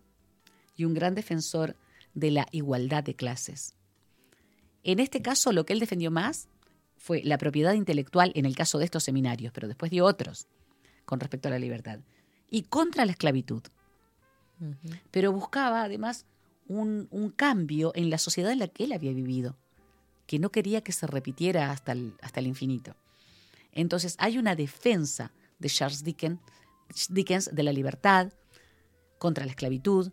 y un gran defensor de la igualdad de clases. En este caso, lo que él defendió más fue la propiedad intelectual en el caso de estos seminarios, pero después dio otros con respecto a la libertad, y contra la esclavitud. Pero buscaba además un, un cambio en la sociedad en la que él había vivido, que no quería que se repitiera hasta el, hasta el infinito. Entonces hay una defensa de Charles Dickens, Dickens de la libertad contra la esclavitud,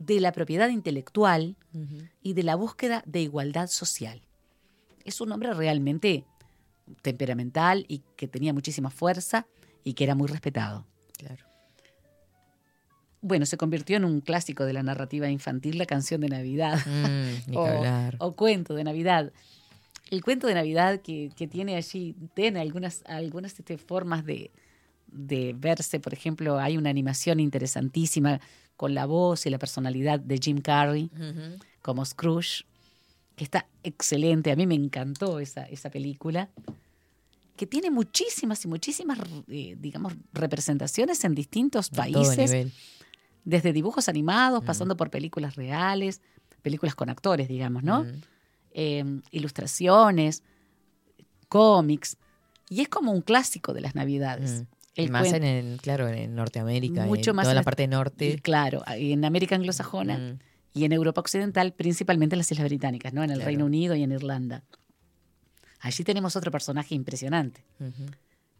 de la propiedad intelectual y de la búsqueda de igualdad social. Es un hombre realmente temperamental y que tenía muchísima fuerza y que era muy respetado. Claro. Bueno, se convirtió en un clásico de la narrativa infantil, la canción de Navidad Mm, o cuento de Navidad. El cuento de Navidad que, que tiene allí, tiene algunas, algunas este, formas de, de verse. Por ejemplo, hay una animación interesantísima con la voz y la personalidad de Jim Carrey como Scrooge, que está excelente. A mí me encantó esa, esa película, que tiene muchísimas y muchísimas, eh, digamos, representaciones en distintos países, desde dibujos animados, pasando por películas reales, películas con actores, digamos, ¿no? Eh, ilustraciones, cómics, y es como un clásico de las Navidades. El más cuen- en, el- claro, en Norteamérica, Mucho en más toda en la parte norte. Claro, en América anglosajona Mm. y en Europa Occidental, principalmente en las Islas Británicas, ¿no? En el Claro. Reino Unido y en Irlanda. Allí tenemos otro personaje impresionante,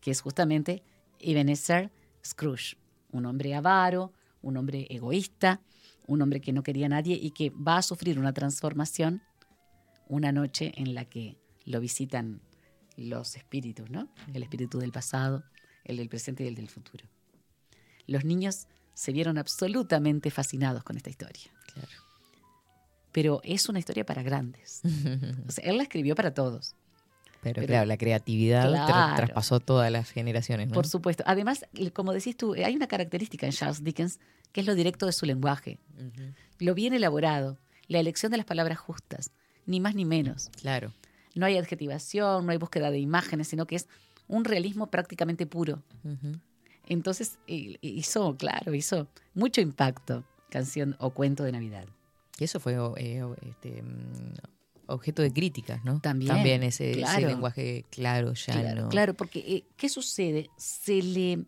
que es justamente Ebenezer Scrooge, un hombre avaro, un hombre egoísta, un hombre que no quería a nadie y que va a sufrir una transformación una noche en la que lo visitan los espíritus, ¿no? El espíritu del pasado, el del presente y el del futuro. Los niños se vieron absolutamente fascinados con esta historia. Claro. Pero es una historia para grandes. O sea, él la escribió para todos. Pero, Pero- claro, la creatividad tra- traspasó todas las generaciones, ¿no? Por supuesto. Además, como decís tú, hay una característica en Charles Dickens que es lo directo de su lenguaje, lo bien elaborado, la elección de las palabras justas, ni más ni menos. Claro. No hay adjetivación, no hay búsqueda de imágenes, sino que es un realismo prácticamente puro. Entonces hizo, claro, hizo mucho impacto canción o cuento de Navidad. Y eso fue eh, este, mm, objeto de críticas, ¿no? También, ese, ese claro. lenguaje claro, llano. Claro, claro, porque eh, ¿qué sucede? Se le...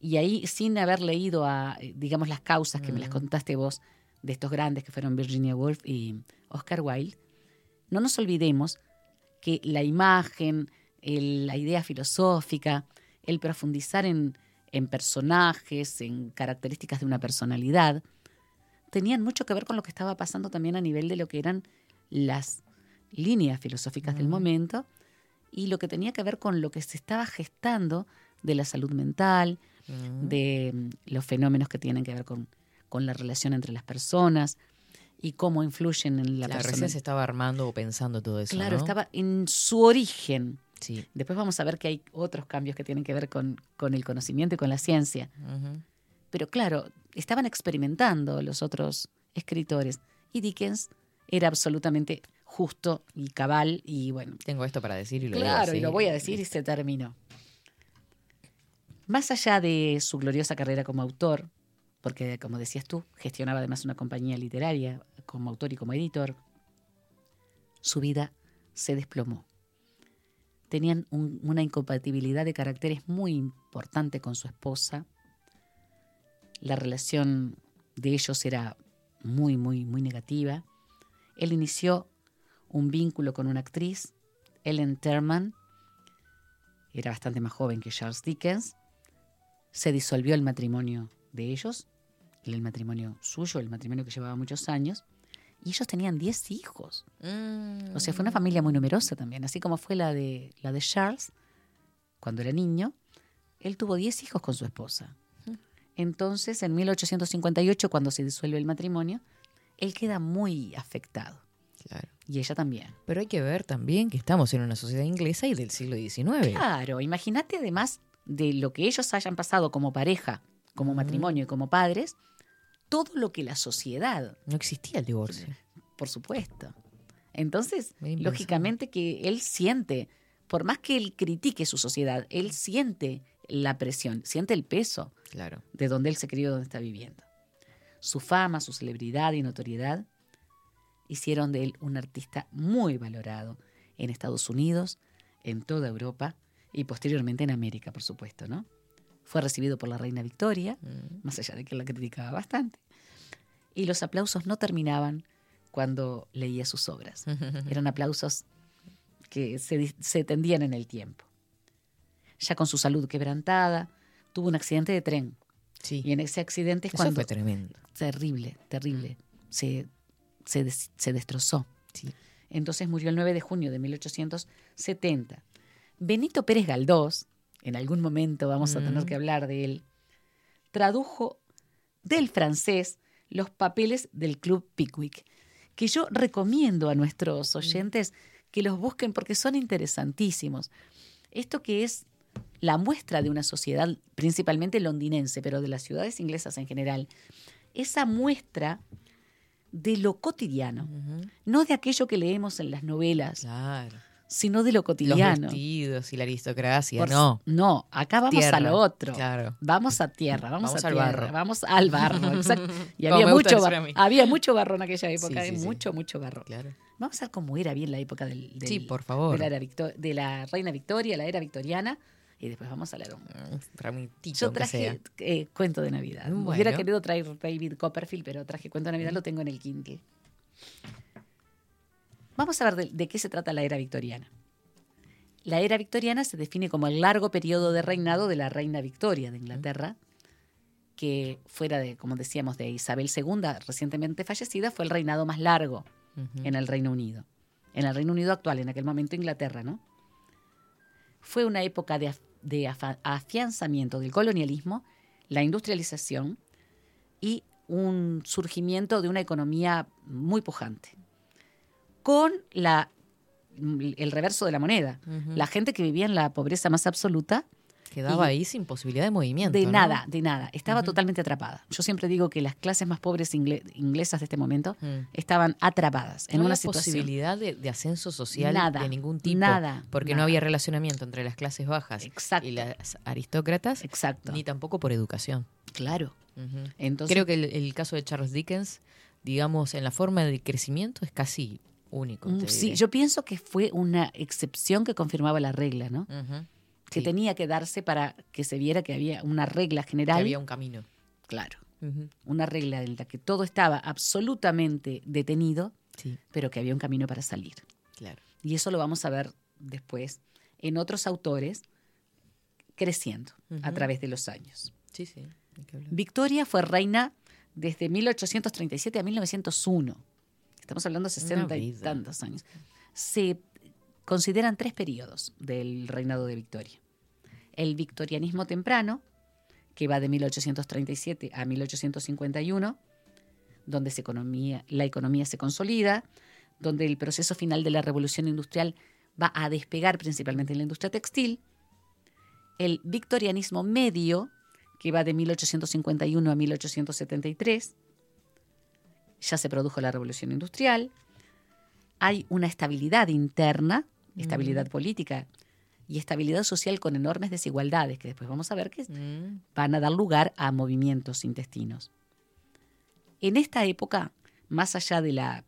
Y ahí, sin haber leído a, eh, digamos, las causas que me las Mm. contaste vos, de estos grandes que fueron Virginia Woolf y Oscar Wilde, no nos olvidemos que la imagen, el- la idea filosófica, el profundizar en, en personajes, en características de una personalidad, tenían mucho que ver con lo que estaba pasando también a nivel de lo que eran las líneas filosóficas del Mm. momento y lo que tenía que ver con lo que se estaba gestando de la salud mental, Mm. de mm, los fenómenos que tienen que ver con, con la relación entre las personas y cómo influyen en la Claro, persona. recién se estaba armando o pensando todo eso, Claro, ¿no? estaba en su origen. Sí. Después vamos a ver que hay otros cambios que tienen que ver con, con el conocimiento y con la ciencia. Pero claro, estaban experimentando los otros escritores y Dickens era absolutamente justo y cabal y bueno, Tengo esto para decir y lo claro, así. y lo voy a decir y se terminó. Más allá de su gloriosa carrera como autor, porque como decías tú, gestionaba además una compañía literaria como autor y como editor, su vida se desplomó. Tenían un- una incompatibilidad de caracteres muy importante con su esposa. La relación de ellos era muy, muy, muy negativa. Él inició un vínculo con una actriz, Ellen Terman, era bastante más joven que Charles Dickens. Se disolvió el matrimonio de ellos, el matrimonio suyo, el matrimonio que llevaba muchos años, y ellos tenían 10 hijos. O sea, fue una familia muy numerosa también, así como fue la de, la de Charles cuando era niño. Él tuvo 10 hijos con su esposa. Entonces, en 1858, cuando se disuelve el matrimonio, él queda muy afectado. Claro. Y ella también. Pero hay que ver también que estamos en una sociedad inglesa y del siglo XIX. Claro, imagínate además de lo que ellos hayan pasado como pareja, como matrimonio y como padres, todo lo que la sociedad, No existía el divorcio. por supuesto. Entonces, lógicamente que él siente, por más que él critique su sociedad, él siente la presión, siente el peso Claro. de donde él se crió, donde está viviendo. Su fama, su celebridad y notoriedad hicieron de él un artista muy valorado en Estados Unidos, en toda Europa y posteriormente en América, por supuesto, ¿no? Fue recibido por la reina Victoria, más allá de que la criticaba bastante, y los aplausos no terminaban cuando leía sus obras. Eran aplausos que se, se tendían en el tiempo. Ya con su salud quebrantada, tuvo un accidente de tren. Sí. Y en ese accidente es Eso cuando... fue tremendo. Terrible, terrible. Se, se, des- se destrozó. Entonces murió el 9 de junio de 1870. Benito Pérez Galdós, en algún momento vamos a tener Mm. que hablar de él, tradujo del francés los papeles del Club Pickwick, que yo recomiendo a nuestros oyentes que los busquen porque son interesantísimos. Esto que es la muestra de una sociedad principalmente londinense, pero de las ciudades inglesas en general, esa muestra de lo cotidiano, no de aquello que leemos en las novelas, Claro. Sino de lo Los cotidiano. vestidos y la aristocracia. Por- no. No, acá vamos Tierra, a lo otro. claro. Vamos a tierra, vamos, Vamos a al tierra, barro. vamos al barro, exacto. Y había mucho, decir bar- a mí. había mucho barro en aquella época, Sí, sí, sí. mucho, mucho barro. Claro. Vamos a ver cómo era bien la época del, del- Sí, por favor. de, la era de la reina Victoria, la era victoriana, y después vamos a hablar un Framitito, Yo traje eh, cuento de Navidad. Bueno. Hubiera querido traer David Copperfield, pero traje cuento de Navidad, lo tengo en el Kindle. Vamos a ver de, de qué se trata la era victoriana. La era victoriana se define como el largo periodo de reinado de la reina Victoria de Inglaterra, que fuera de, como decíamos, de Isabel II, recientemente fallecida, fue el reinado más largo en el Reino Unido. En el Reino Unido actual, en aquel momento Inglaterra, ¿no? Fue una época de, af- de afa- afianzamiento del colonialismo, la industrialización y un surgimiento de una economía muy pujante. Con la, el reverso de la moneda. La gente que vivía en la pobreza más absoluta Quedaba ahí sin posibilidad de movimiento. de ¿no? nada, de nada. Estaba totalmente atrapada. Yo siempre digo que las clases más pobres ingle- inglesas de este momento Mm. estaban atrapadas en una situación. posibilidad de, de ascenso social Nada, de ningún tipo. nada, Porque no había relacionamiento entre las clases bajas Exacto. y las aristócratas, Exacto. ni tampoco por educación. Claro. Entonces, Creo que el, el caso de Charles Dickens, digamos, en la forma de crecimiento es casi único. mm, te sí, diré. yo pienso que fue una excepción que confirmaba la regla, ¿no? Que Sí, tenía que darse para que se viera que había una regla que general. había un camino. Claro. Una regla en la que todo estaba absolutamente detenido, Sí, pero que había un camino para salir. claro. Y eso lo vamos a ver después en otros autores creciendo a través de los años. Sí, sí. que. Victoria fue reina desde 1837 a 1901. Estamos hablando de 60 y tantos años. Se consideran tres periodos del reinado de Victoria. El victorianismo temprano, que va de 1837 a 1851, donde se economía, la economía se consolida, donde el proceso final de la revolución industrial va a despegar principalmente en la industria textil. El victorianismo medio, que va de 1851 a 1873. Ya se produjo la revolución industrial. Hay una estabilidad interna, estabilidad política y estabilidad social con enormes desigualdades, que después vamos a ver que Mm, van a dar lugar a movimientos intestinos. En esta época, más allá de la,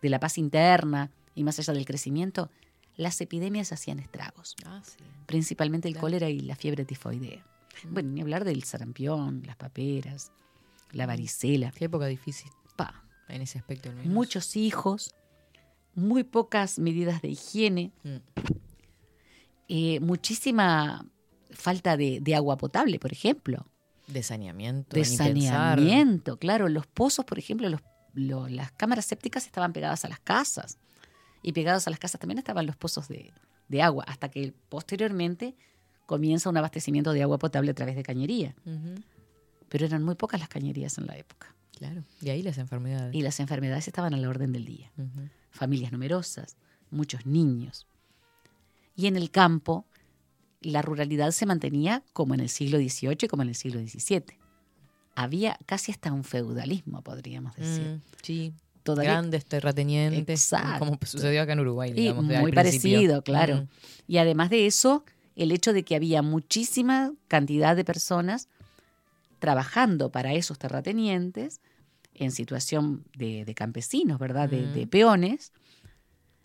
de la paz interna y más allá del crecimiento, las epidemias hacían estragos, Ah, sí. principalmente el Claro. cólera y la fiebre tifoidea. Mm. Bueno, ni hablar del sarampión, las paperas, la varicela. Qué época difícil Pa, en ese aspecto. al menos. muchos hijos, muy pocas medidas de higiene, Mm. eh, muchísima falta de, de agua potable, por ejemplo. De saneamiento. de saneamiento, claro. Los pozos, por ejemplo, los, lo- las cámaras sépticas estaban pegadas a las casas. Y pegados a las casas también estaban los pozos de, de agua, hasta que posteriormente comienza un abastecimiento de agua potable a través de cañería. Pero eran muy pocas las cañerías en la época. Claro. Y ahí las enfermedades. Y las enfermedades estaban a la orden del día. Familias numerosas, muchos niños. Y en el campo, la ruralidad se mantenía como en el siglo XVIII y como en el siglo XVII. Había casi hasta un feudalismo, podríamos decir. Mm, sí. Todavía Grandes terratenientes. Exacto. Como sucedió acá en Uruguay, digamos. muy parecido, claro. Mm, Y además de eso, el hecho de que había muchísima cantidad de personas trabajando para esos terratenientes en situación de, de campesinos, ¿verdad? De, Mm. de peones,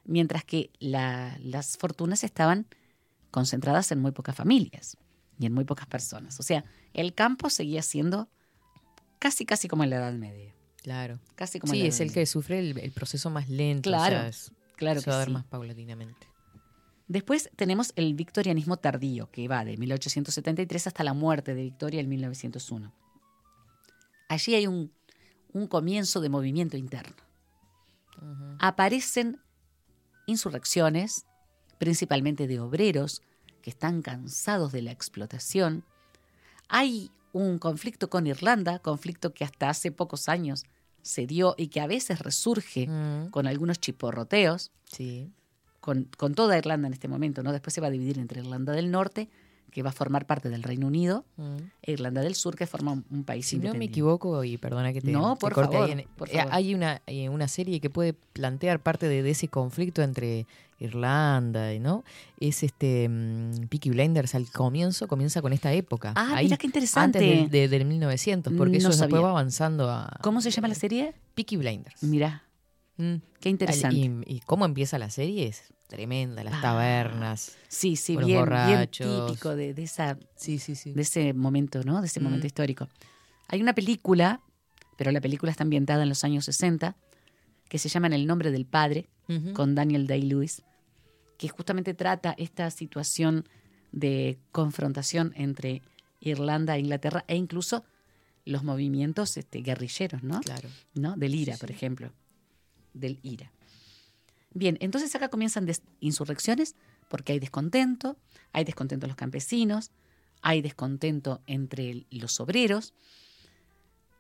mientras que la- las fortunas estaban concentradas en muy pocas familias y en muy pocas personas. O sea, el campo seguía siendo casi, casi como en la Edad Media. Claro. Casi como en Sí, la es el Media. que sufre el, el proceso más lento. Claro, o sea, es- claro se va a dar sí. más paulatinamente. Después tenemos el victorianismo tardío, que va de 1873 hasta la muerte de Victoria en 1901. Allí hay un, un comienzo de movimiento interno. Aparecen insurrecciones, principalmente de obreros que están cansados de la explotación. Hay un conflicto con Irlanda, conflicto que hasta hace pocos años se dio y que a veces resurge Mm, con algunos chiporroteos sí. con, con toda Irlanda en este momento, ¿no? Después se va a dividir entre Irlanda del Norte, que va a formar parte del Reino Unido, Mm. e Irlanda del Sur, que forma un, un país Si no me independiente. equivoco, y perdona que te, No, te por corte favor, ahí, en- por eh, favor. hay una, eh, una serie que puede plantear parte de, de ese conflicto entre Irlanda, ¿no? Es este mm, Peaky Blinders al comienzo, comienza con esta época. Ah, Ahí, mira qué interesante. Antes de- de- del 1900, porque No eso después sabía. va avanzando a... ¿Cómo se llama la serie? Peaky Blinders. Mira, Mm. qué interesante. Y, y cómo empieza la serie es tremenda, las Ah. tabernas. sí, sí, con los bien, bien típico de, de esa, Sí, sí, sí. de ese momento, ¿no? De ese momento Mm. histórico. Hay una película, pero la película está ambientada en los años 60, que se llama En el nombre del padre, con Daniel Day-Lewis, que justamente trata esta situación de confrontación entre Irlanda e Inglaterra e incluso los movimientos este, guerrilleros, ¿no? Claro. ¿no? Del IRA, Sí, por ejemplo. Del IRA. Bien, entonces acá comienzan insurrecciones porque hay descontento, hay descontento en los campesinos, hay descontento entre los obreros,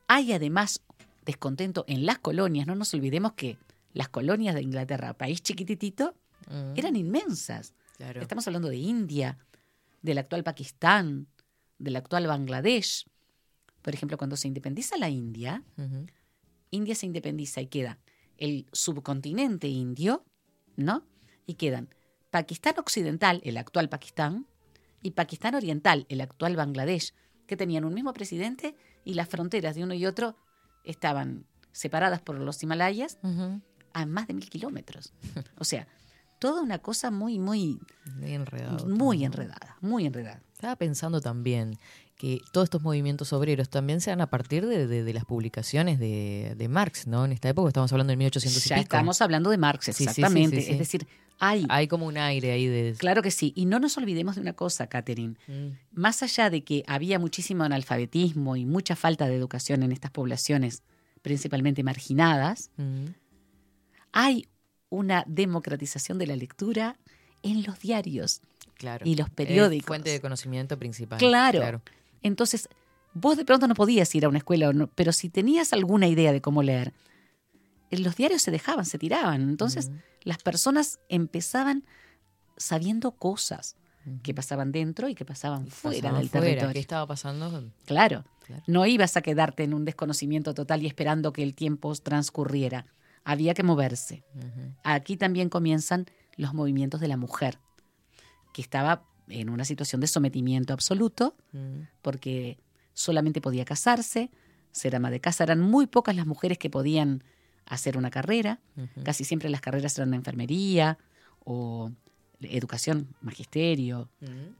hay además descontento en las colonias, no nos olvidemos que las colonias de Inglaterra, país chiquititito, Mm, eran inmensas. claro. Estamos hablando de India, del actual Pakistán, del actual Bangladesh. Por ejemplo, cuando se independiza la India. India se independiza y queda el subcontinente indio, ¿no? Y quedan Pakistán Occidental, el actual Pakistán, y Pakistán Oriental, el actual Bangladesh, que tenían un mismo presidente y las fronteras de uno y otro estaban separadas por los Himalayas a más de mil kilómetros. O sea, toda una cosa muy, muy, Muy enredado. muy enredada, muy enredada. Estaba pensando también que todos estos movimientos obreros también se dan a partir de, de- de las publicaciones de, de Marx, ¿no? En esta época estamos hablando de 1800 y Ya pico. estamos hablando de Marx, Sí, sí, sí, exactamente. sí. Es decir, hay, Hay como un aire ahí de... claro que sí. Y no nos olvidemos de una cosa, Catherine. Mm, Más allá de que había muchísimo analfabetismo y mucha falta de educación en estas poblaciones, principalmente marginadas, mm. hay una democratización de la lectura en los diarios. Claro. Y los Es periódicos. fuente de conocimiento principal. Claro. Entonces, vos de pronto no podías ir a una escuela, pero si tenías alguna idea de cómo leer, los diarios se dejaban, se tiraban. Entonces, las personas empezaban sabiendo cosas que pasaban dentro y que pasaban Y fuera pasaban del fuera. territorio. ¿Qué estaba pasando? Claro. Claro. No ibas a quedarte en un desconocimiento total y esperando que el tiempo transcurriera. Había que moverse. Aquí también comienzan los movimientos de la mujer, que estaba en una situación de sometimiento absoluto, Mm. porque solamente podía casarse, ser ama de casa. Eran muy pocas las mujeres que podían hacer una carrera. Casi siempre las carreras eran de enfermería o educación, magisterio. Mm.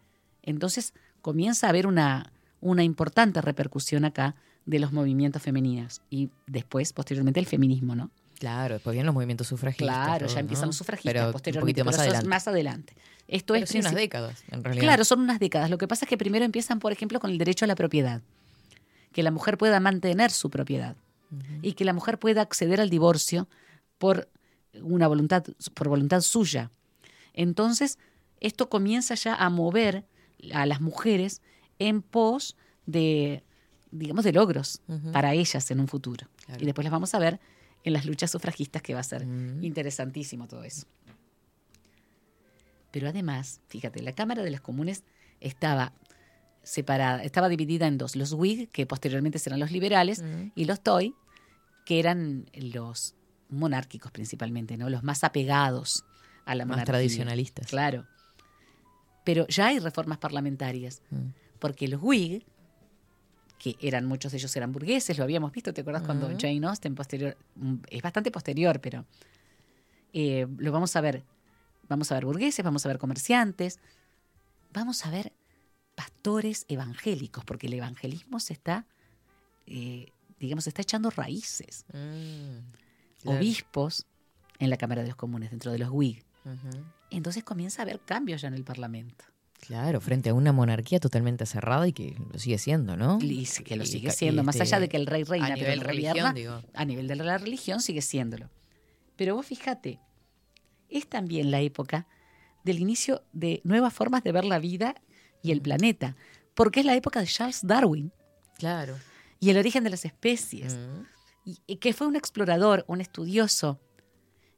Entonces comienza a haber una, una importante repercusión acá de los movimientos femeninos y después, posteriormente, el feminismo, ¿no? Claro, después vienen los movimientos sufragistas. Claro, todo, ya empiezan ¿no? los sufragistas Pero posteriormente, Un poquito más pero eso es adelante. más adelante. Esto Pero es sí, unas décadas, en realidad. Claro, son unas décadas. Lo que pasa es que primero empiezan, por ejemplo, con el derecho a la propiedad. Que la mujer pueda mantener su propiedad y que la mujer pueda acceder al divorcio por una voluntad, por voluntad suya. Entonces, esto comienza ya a mover a las mujeres en pos de, digamos, de logros para ellas en un futuro. Claro. Y después las vamos a ver en las luchas sufragistas, que va a ser interesantísimo todo eso. Pero además, fíjate, la Cámara de los Comunes estaba separada, estaba dividida en dos, los Whig, que posteriormente serán los liberales, Mm. y los Toy, que eran los monárquicos principalmente, ¿no? Los más apegados a la Más monarquía. tradicionalistas. Claro. Pero ya hay reformas parlamentarias, Mm. porque los Whig, que eran muchos de ellos eran burgueses, lo habíamos visto, ¿te acuerdas cuando Ujú. Jane Austen posterior, mm, es bastante posterior, pero eh, lo vamos a ver, vamos a ver burgueses, vamos a ver comerciantes, vamos a ver pastores evangélicos, porque el evangelismo se está, eh, digamos, se está echando raíces. Mm, claro. Obispos en la Cámara de los Comunes, dentro de los. Ujú. Entonces comienza a haber cambios ya en el Parlamento. Claro, frente a una monarquía totalmente cerrada y que lo sigue siendo, ¿no? Y que lo sigue siendo, más este, allá de que el rey reina, a pero nivel no religión, gobierna, digo. a nivel de la religión sigue siéndolo. Pero vos fíjate, es también la época del inicio de nuevas formas de ver la vida y el planeta, porque es la época de Charles Darwin Claro. y el origen de las especies, Mm. y, que fue un explorador, un estudioso,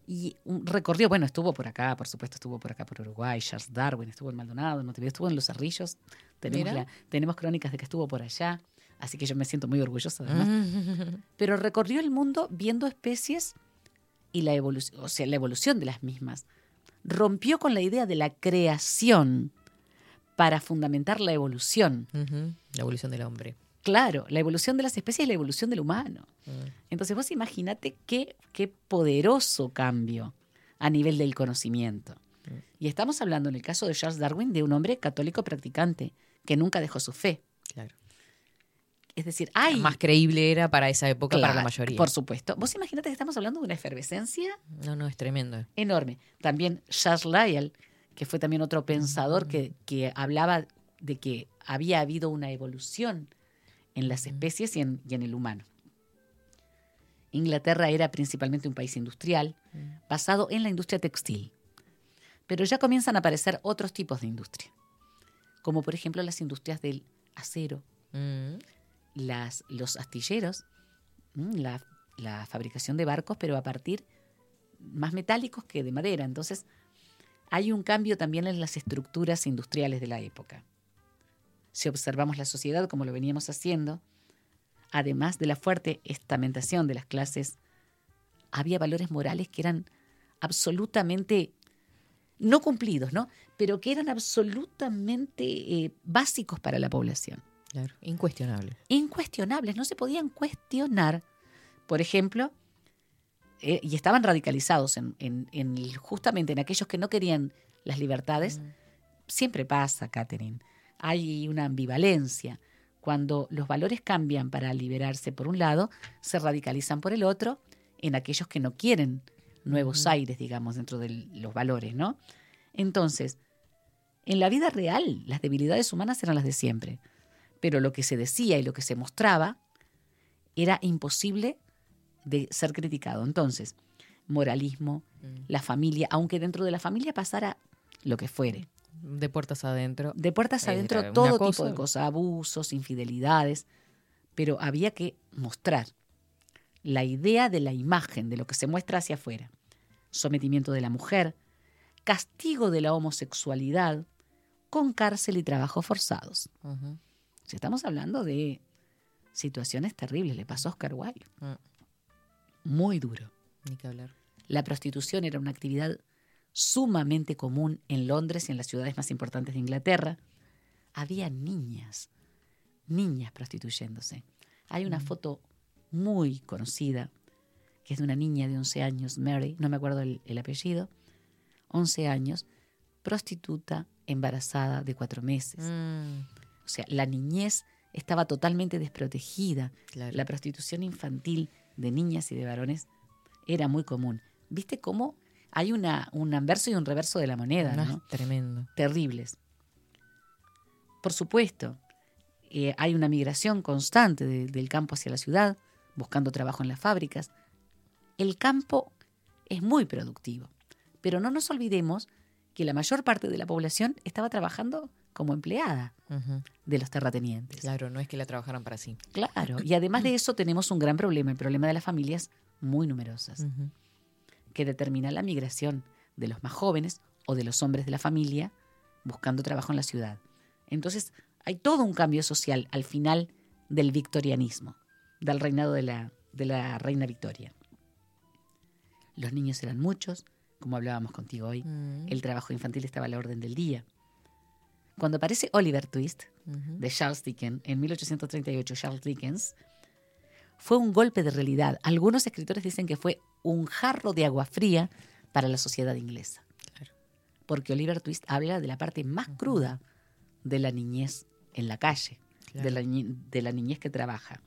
y un- recorrió, bueno, estuvo por acá, por supuesto, estuvo por acá por Uruguay, Charles Darwin, estuvo en Maldonado, en Montevideo, estuvo en Los Cerrillos, tenemos, la- tenemos crónicas de que estuvo por allá, así que yo me siento muy orgullosa además Mm. pero recorrió el mundo viendo especies y la evolución, o sea, la evolución de las mismas. Rompió con la idea de la creación para fundamentar la evolución. La evolución del hombre. Claro, la evolución de las especies es la evolución del humano. Mm. Entonces vos imagínate qué, qué poderoso cambio a nivel del conocimiento. Y estamos hablando en el caso de Charles Darwin de un hombre católico practicante que nunca dejó su fe. Claro. Es decir, hay... Más creíble era para esa época para la Claro, mayoría. Por supuesto. Vos imagínate que estamos hablando de una efervescencia No, no, es tremendo. enorme. También Charles Lyell, que fue también otro pensador que, que hablaba de que había habido una evolución en las especies y en, y en el humano. Inglaterra era principalmente un país industrial, basado en la industria textil. Pero ya comienzan a aparecer otros tipos de industria, como por ejemplo las industrias del acero, Mm. Las, los astilleros, la, la fabricación de barcos, pero a partir más metálicos que de madera. Entonces, hay un cambio también en las estructuras industriales de la época. Si observamos la sociedad como lo veníamos haciendo, además de la fuerte estamentación de las clases, había valores morales que eran absolutamente no cumplidos, ¿no? Pero que eran absolutamente eh, básicos para la población Claro. Incuestionable. incuestionables, no se podían cuestionar. Por ejemplo, eh, y estaban radicalizados en, en- en justamente en aquellos que no querían las libertades. Siempre pasa, Catherine. Hay una ambivalencia. Cuando los valores cambian para liberarse por un lado, se radicalizan por el otro en aquellos que no quieren nuevos aires, digamos, dentro de los valores, ¿no? Entonces, en la vida real, las debilidades humanas eran las de siempre pero lo que se decía y lo que se mostraba era imposible de ser criticado. Entonces, moralismo, la familia, aunque dentro de la familia pasara lo que fuere. De puertas adentro. De puertas adentro todo tipo de cosas, abusos, infidelidades, pero había que mostrar la idea de la imagen, de lo que se muestra hacia afuera. Sometimiento de la mujer, castigo de la homosexualidad, con cárcel y trabajos forzados. Si estamos hablando de situaciones terribles, le pasó a Oscar Wilde. Mm. Muy duro. Ni que hablar. La prostitución era una actividad sumamente común en Londres y en las ciudades más importantes de Inglaterra. Había niñas, niñas prostituyéndose. Hay una foto muy conocida, que es de una niña de 11 años, Mary, no me acuerdo el, el apellido, 11 años, prostituta, embarazada de cuatro meses. Mm, O sea, la niñez estaba totalmente desprotegida. claro. La prostitución infantil de niñas y de varones era muy común. ¿Viste cómo hay una, un anverso y un reverso de la moneda? No, ¿no? tremendo. Terribles. Por supuesto, eh, hay una migración constante de- del campo hacia la ciudad, buscando trabajo en las fábricas. El campo es muy productivo, pero no nos olvidemos que la mayor parte de la población estaba trabajando como empleada De los terratenientes. Claro, no es que la trabajaran para sí. Claro, y además de eso tenemos un gran problema, el problema de las familias muy numerosas, que determina la migración de los más jóvenes o de los hombres de la familia buscando trabajo en la ciudad. Entonces, hay todo un cambio social al final del victorianismo, del reinado de la, de la reina Victoria. Los niños eran muchos, como hablábamos contigo hoy. Mm. El trabajo infantil estaba a la orden del día. Cuando aparece Oliver Twist, de Charles Dickens, en 1838, Charles Dickens, fue un golpe de realidad. Algunos escritores dicen que fue un jarro de agua fría para la sociedad inglesa. Claro. Porque Oliver Twist habla de la parte más cruda de la niñez en la calle, de, la, ni- de la niñez que trabaja,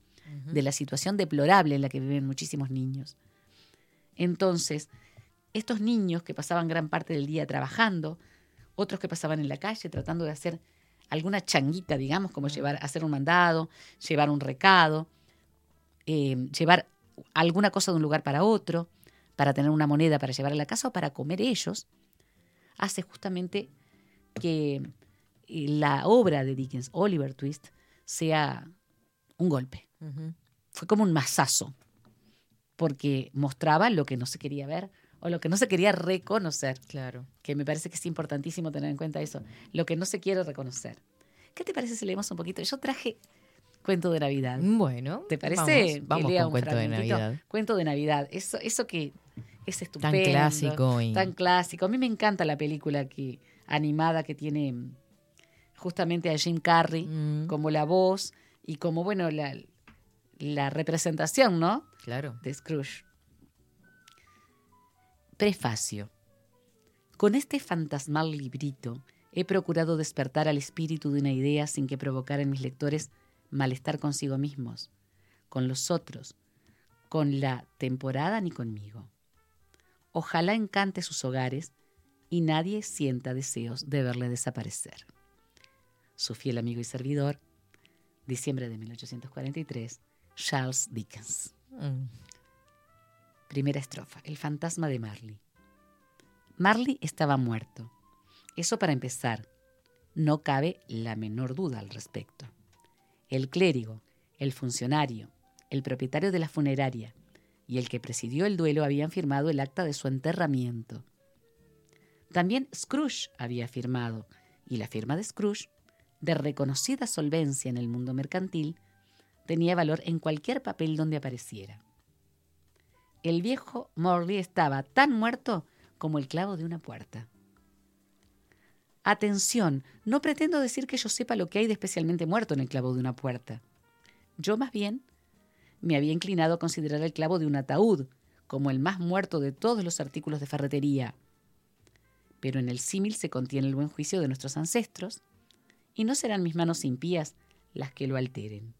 de la situación deplorable en la que viven muchísimos niños. Entonces, estos niños que pasaban gran parte del día trabajando, otros que pasaban en la calle tratando de hacer alguna changuita, digamos, como llevar, hacer un mandado, llevar un recado, eh, llevar alguna cosa de un lugar para otro, para tener una moneda para llevar a la casa o para comer ellos, hace justamente que eh, la obra de Dickens, Oliver Twist, sea un golpe. Fue como un mazazo, porque mostraba lo que no se quería ver o lo que no se quería reconocer Claro. que me parece que es importantísimo tener en cuenta eso, lo que no se quiere reconocer. ¿Qué te parece si leemos un poquito? Yo traje cuento de Navidad. Bueno. ¿Te parece? Vamos, que vamos lea con un cuento de? Navidad. Cuento de Navidad. Eso, eso que es estupendo. Tan clásico y- Tan clásico. A mí me encanta la película que, animada que tiene mm, justamente a Jim Carrey Mm, como la voz y como, bueno, la, la representación, ¿no? Claro. de Scrooge. Prefacio. Con este fantasmal librito he procurado despertar al espíritu de una idea sin que provocara en mis lectores malestar consigo mismos, con los otros, con la temporada ni conmigo. Ojalá encante sus hogares y nadie sienta deseos de verle desaparecer. Su fiel amigo y servidor, diciembre de 1843, Charles Dickens. Mm, Primera estrofa. El fantasma de Marley. Marley estaba muerto. Eso para empezar. No cabe la menor duda al respecto. El clérigo, el funcionario, el propietario de la funeraria y el que presidió el duelo habían firmado el acta de su enterramiento. También Scrooge había firmado, y la firma de Scrooge, de reconocida solvencia en el mundo mercantil, tenía valor en cualquier papel donde apareciera. El viejo Morley estaba tan muerto como el clavo de una puerta. Atención, no pretendo decir que yo sepa lo que hay de especialmente muerto en el clavo de una puerta. Yo más bien me había inclinado a considerar el clavo de un ataúd como el más muerto de todos los artículos de ferretería. Pero en el símil se contiene el buen juicio de nuestros ancestros, y no serán mis manos impías las que lo alteren.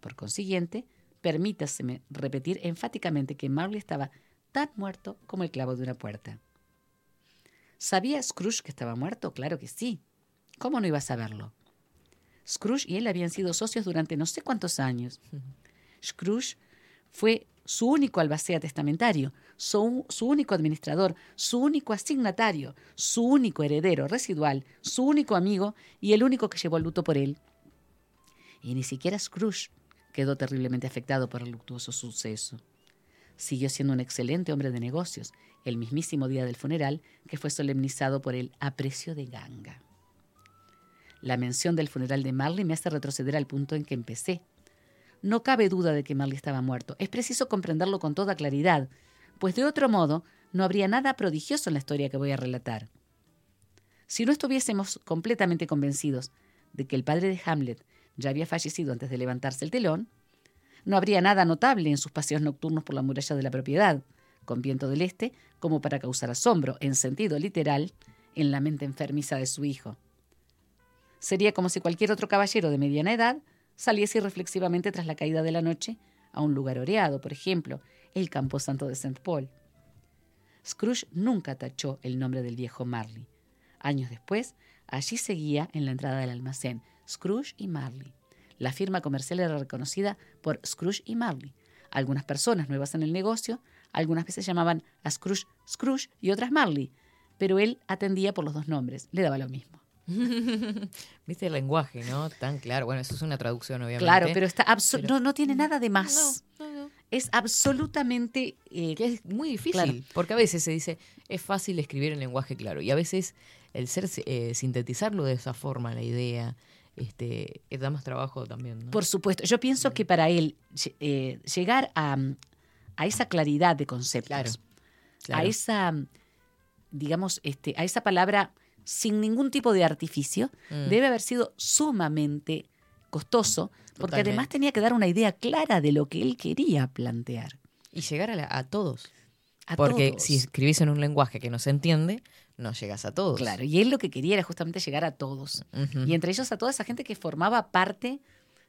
Por consiguiente, permítaseme repetir enfáticamente que Marley estaba tan muerto como el clavo de una puerta. ¿Sabía Scrooge que estaba muerto? Claro que sí. ¿Cómo no iba a saberlo? Scrooge y él habían sido socios durante no sé cuántos años. Scrooge fue su único albacea testamentario, su, su único administrador, su único asignatario, su único heredero residual, su único amigo y el único que llevó el luto por él. Y ni siquiera Scrooge quedó terriblemente afectado por el luctuoso suceso. Siguió siendo un excelente hombre de negocios, el mismísimo día del funeral, que fue solemnizado por el aprecio de ganga. La mención del funeral de Marley me hace retroceder al punto en que empecé. No cabe duda de que Marley estaba muerto. Es preciso comprenderlo con toda claridad, pues de otro modo no habría nada prodigioso en la historia que voy a relatar. Si no estuviésemos completamente convencidos de que el padre de Hamlet ya había fallecido antes de levantarse el telón, no habría nada notable en sus paseos nocturnos por la muralla de la propiedad, con viento del este, como para causar asombro, en sentido literal, en la mente enfermiza de su hijo. Sería como si cualquier otro caballero de mediana edad saliese irreflexivamente tras la caída de la noche a un lugar oreado, por ejemplo, el camposanto de St. Paul. Scrooge nunca tachó el nombre del viejo Marley. Años después, allí seguía en la entrada del almacén Scrooge y Marley. La firma comercial era reconocida por Scrooge y Marley. Algunas personas nuevas en el negocio, algunas veces llamaban a Scrooge Scrooge y otras Marley, pero él atendía por los dos nombres, le daba lo mismo. Viste el lenguaje, ¿no? Tan claro. Bueno, eso es una traducción, obviamente. Claro, pero está Pero- No, no tiene nada de más. No. Es absolutamente... eh, Que es muy difícil, Claro. porque a veces se dice, es fácil escribir en lenguaje claro, y a veces el ser eh, sintetizarlo de esa forma, la idea, este, eh, da más trabajo también. ¿no? Por supuesto. Yo pienso que para él eh, llegar a, a esa claridad de conceptos, Claro, a esa, digamos, este, a esa palabra sin ningún tipo de artificio, Mm. debe haber sido sumamente costoso, porque además tenía que dar una idea clara de lo que él quería plantear. Y llegar a, la- a todos. A porque todos. si escribís en un lenguaje que no se entiende, no llegas a todos. Claro, y él lo que quería era justamente llegar a todos. Y entre ellos a toda esa gente que formaba parte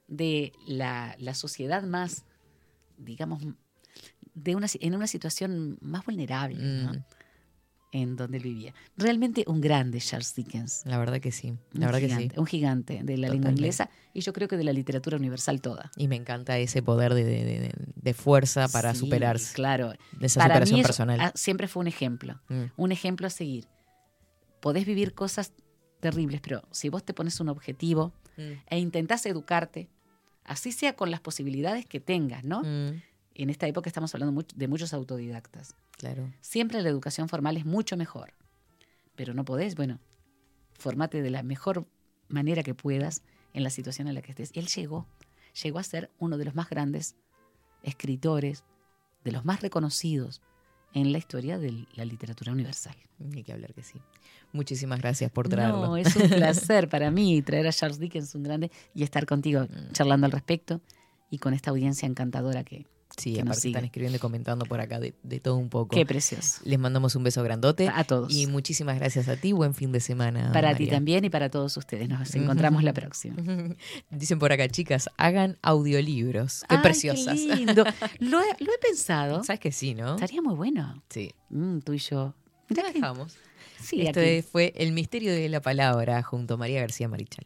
de la, la sociedad más, digamos, de una, en una situación más vulnerable, ¿no? En donde él vivía. Realmente un grande Charles Dickens. La verdad que sí. Un La verdad que sí. gigante, Un gigante de la lengua inglesa y yo creo que de la literatura universal toda. Y me encanta ese poder de, de- de- de fuerza para Sí, superarse. Claro. De esa Para superación mí eso, personal. ah, siempre fue un ejemplo. Mm. Un ejemplo a seguir. Podés vivir cosas terribles, pero si vos te pones un objetivo Mm. e intentás educarte, así sea con las posibilidades que tengas, ¿no? Mm, En esta época estamos hablando de muchos autodidactas. claro. Siempre la educación formal es mucho mejor, pero no podés, bueno, formate de la mejor manera que puedas en la situación en la que estés. Él llegó, llegó a ser uno de los más grandes escritores, de los más reconocidos en la historia de la literatura universal. Ni que hablar que sí. Muchísimas gracias por traerlo. No, es un placer para mí traer a Charles Dickens, un grande, y estar contigo Mm. charlando al respecto y con esta audiencia encantadora que, Sí, que nos aparte sigue. están escribiendo y comentando por acá de, de todo un poco. Qué precioso. Les mandamos un beso grandote. A todos. Y muchísimas gracias a ti. Buen fin de semana. Para ti también y para todos ustedes. Nos encontramos la próxima. Dicen por acá, chicas, hagan audiolibros. Qué Ay, preciosas. Qué lindo. Lo he, lo he pensado. ¿Sabes que sí, no? Estaría muy bueno. Sí. Mm, tú y yo. Que- dejamos. Sí, Esto aquí. fue El misterio de la palabra junto a María García Marichal.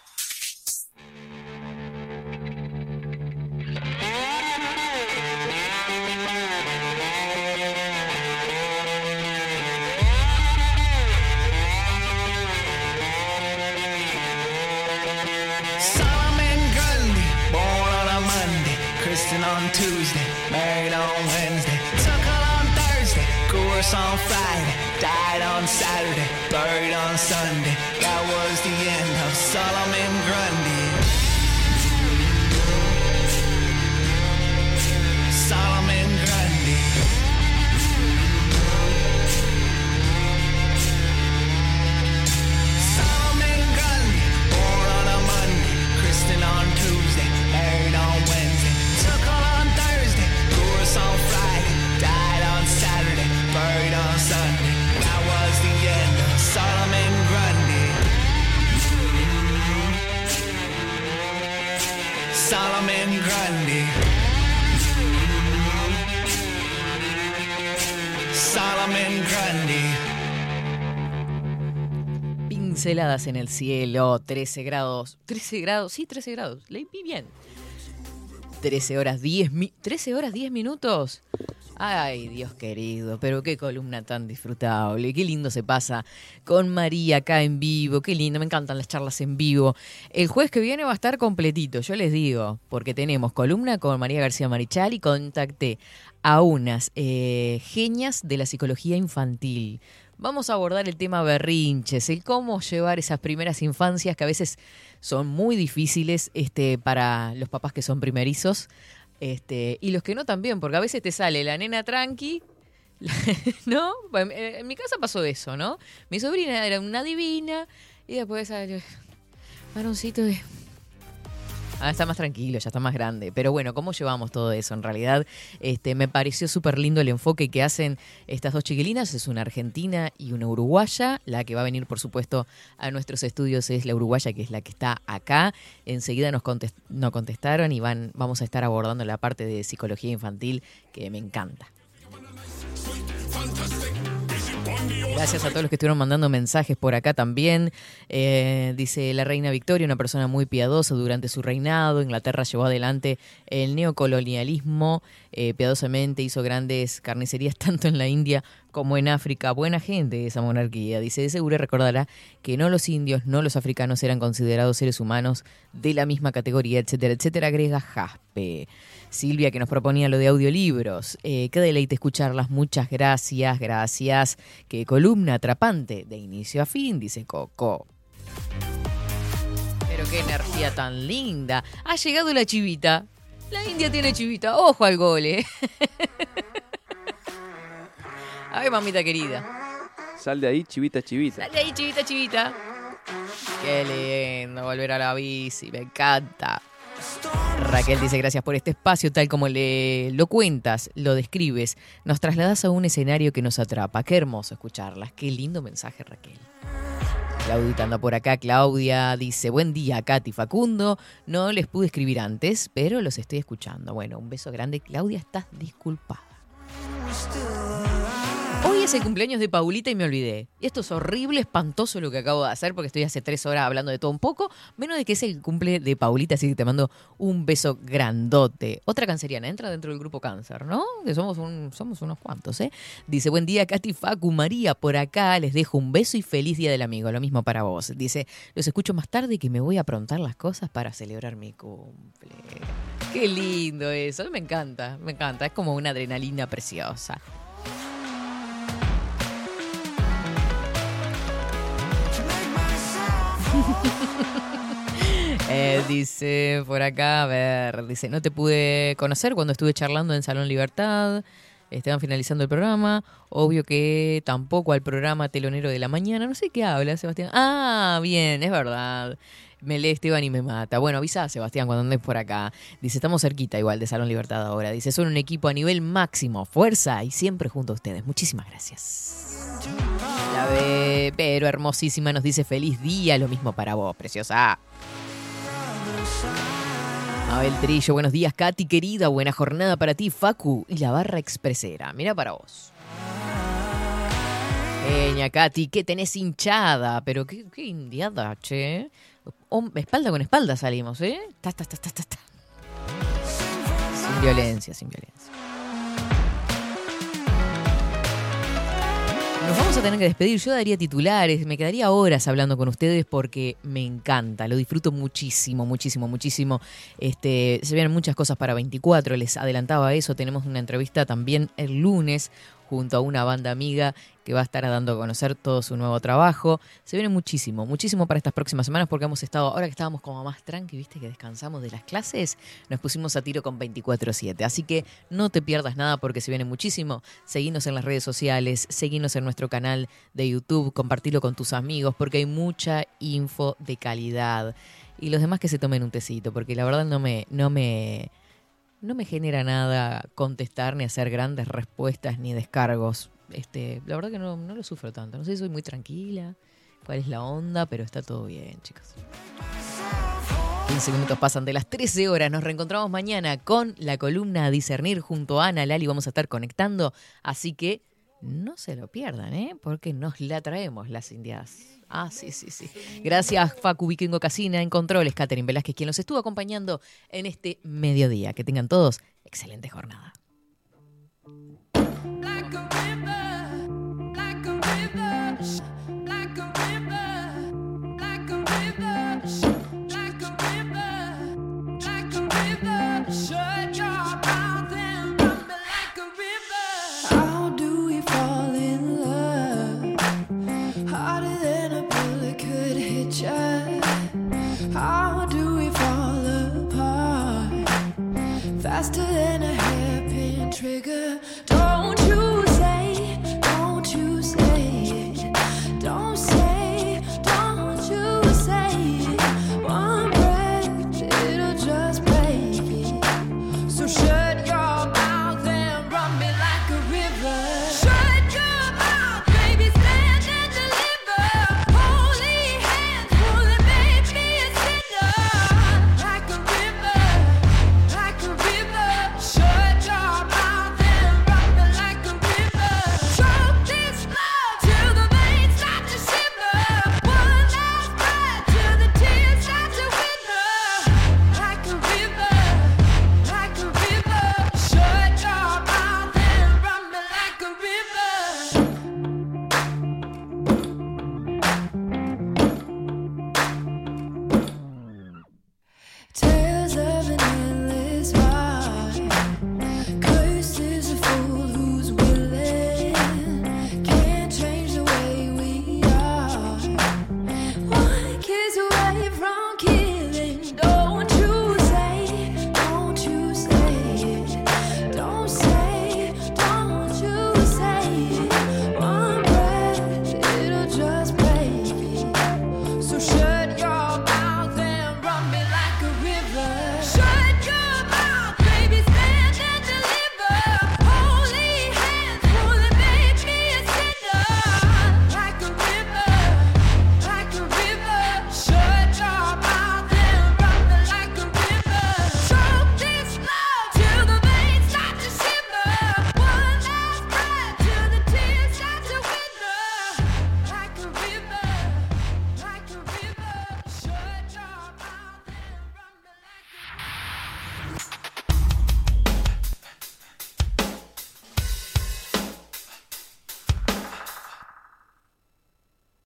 Pinceladas en el cielo, 13 grados. 13 grados, sí, 13 grados. Leí bien. 13 horas 10 mi- 13 horas 10 minutos. Ay, Dios querido, pero qué columna tan disfrutable. Qué lindo se pasa con María acá en vivo. Qué lindo, me encantan las charlas en vivo. El jueves que viene va a estar completito, yo les digo, porque tenemos columna con María García Marichal y contacté a unas eh, genias de la psicología infantil. Vamos a abordar el tema berrinches, el cómo llevar esas primeras infancias que a veces son muy difíciles este, para los papás que son primerizos este, y los que no también, porque a veces te sale la nena tranqui, ¿no? En mi casa pasó eso, ¿no? Mi sobrina era una divina y después salió varoncito de... Ah, está más tranquilo, ya está más grande. Pero bueno, ¿cómo llevamos todo eso? En realidad, este, me pareció súper lindo el enfoque que hacen estas dos chiquilinas. Es una argentina y una uruguaya. La que va a venir, por supuesto, a nuestros estudios es la uruguaya, que es la que está acá. Enseguida nos, contest- nos contestaron y van, vamos a estar abordando la parte de psicología infantil, que me encanta. Gracias a todos los que estuvieron mandando mensajes por acá también. Eh, dice la reina Victoria, una persona muy piadosa durante su reinado. Inglaterra llevó adelante el neocolonialismo eh, piadosamente, hizo grandes carnicerías tanto en la India como en África. Buena gente esa monarquía. Dice, de seguro recordará que no los indios, no los africanos eran considerados seres humanos de la misma categoría, etcétera, etcétera. Agrega Jaspe. Silvia que nos proponía lo de audiolibros. Eh, qué deleite escucharlas. Muchas gracias, gracias. Qué columna atrapante de inicio a fin, dice Coco. Pero qué energía tan linda. Ha llegado la chivita. La India tiene chivita. Ojo al gole. Ay, mamita querida. Sal de ahí, chivita, chivita. Dale ahí, chivita, chivita. Qué lindo volver a la bici. Me encanta. Raquel dice gracias por este espacio, tal como le lo cuentas, lo describes, nos trasladas a un escenario que nos atrapa. Qué hermoso escucharlas, qué lindo mensaje Raquel. Claudita anda por acá, Claudia dice, buen día Katy Facundo, no les pude escribir antes, pero los estoy escuchando. Bueno, un beso grande, Claudia, estás disculpada. Hoy es el cumpleaños de Paulita y me olvidé. Y esto es horrible, espantoso lo que acabo de hacer porque estoy hace tres horas hablando de todo un poco, menos de que es el cumple de Paulita, así que te mando un beso grandote. Otra canceriana, entra dentro del grupo cáncer, ¿no? Que somos, un, unos cuantos, ¿eh? Dice, buen día, Katy Facu, María, por acá les dejo un beso y feliz día del amigo. Lo mismo para vos. Dice, los escucho más tarde que me voy a aprontar las cosas para celebrar mi cumple. Qué lindo eso, me encanta, me encanta. Es como una adrenalina preciosa. Eh, dice por acá, a ver, dice, no te pude conocer cuando estuve charlando en Salón Libertad. Estaban finalizando el programa. Obvio que tampoco al programa telonero de la mañana. No sé qué habla, Sebastián. Ah, bien, es verdad. Me lee Esteban y me mata. Bueno, avisa a Sebastián cuando andes por acá. Dice, estamos cerquita igual de Salón Libertad ahora. Dice, son un equipo a nivel máximo. Fuerza y siempre junto a ustedes. Muchísimas gracias. Pero hermosísima nos dice feliz día. Lo mismo para vos, preciosa. Abel Trillo, buenos días, Katy, querida, buena jornada para ti, Facu y la barra expresera. Mira para vos. Peña, Katy, ¿qué tenés hinchada? Pero qué, qué indiada, che. Espalda con espalda salimos, ¿eh? Ta, ta, ta, ta, ta, ta. Sin violencia, sin violencia. Nos vamos a tener que despedir. Yo daría titulares, me quedaría horas hablando con ustedes porque me encanta, lo disfruto muchísimo, muchísimo, muchísimo. Este, se vienen muchas cosas para 24, les adelantaba eso. Tenemos una entrevista también el lunes junto a una banda amiga que va a estar dando a conocer todo su nuevo trabajo. Se viene muchísimo, muchísimo para estas próximas semanas porque hemos estado, ahora que estábamos como más tranqui, viste, que descansamos de las clases, nos pusimos a tiro con 24-7. Así que no te pierdas nada porque se viene muchísimo. Seguinos en las redes sociales, seguinos en nuestro canal de YouTube, compartilo con tus amigos porque hay mucha info de calidad. Y los demás que se tomen un tecito, porque la verdad no me, no me, no me genera nada contestar ni hacer grandes respuestas ni descargos. Este, la verdad que no, no lo sufro tanto. No sé si soy muy tranquila, cuál es la onda, pero está todo bien, chicos. 15 minutos pasan de las 13 horas. Nos reencontramos mañana con la columna discernir junto a Ana Lali. Vamos a estar conectando. Así que no se lo pierdan, ¿eh? Porque nos la traemos las indias. Ah, sí, sí, sí. Gracias, Facu Vikingo Casina en Controles, Catherine Velázquez, quien los estuvo acompañando en este mediodía. Que tengan todos excelente jornada.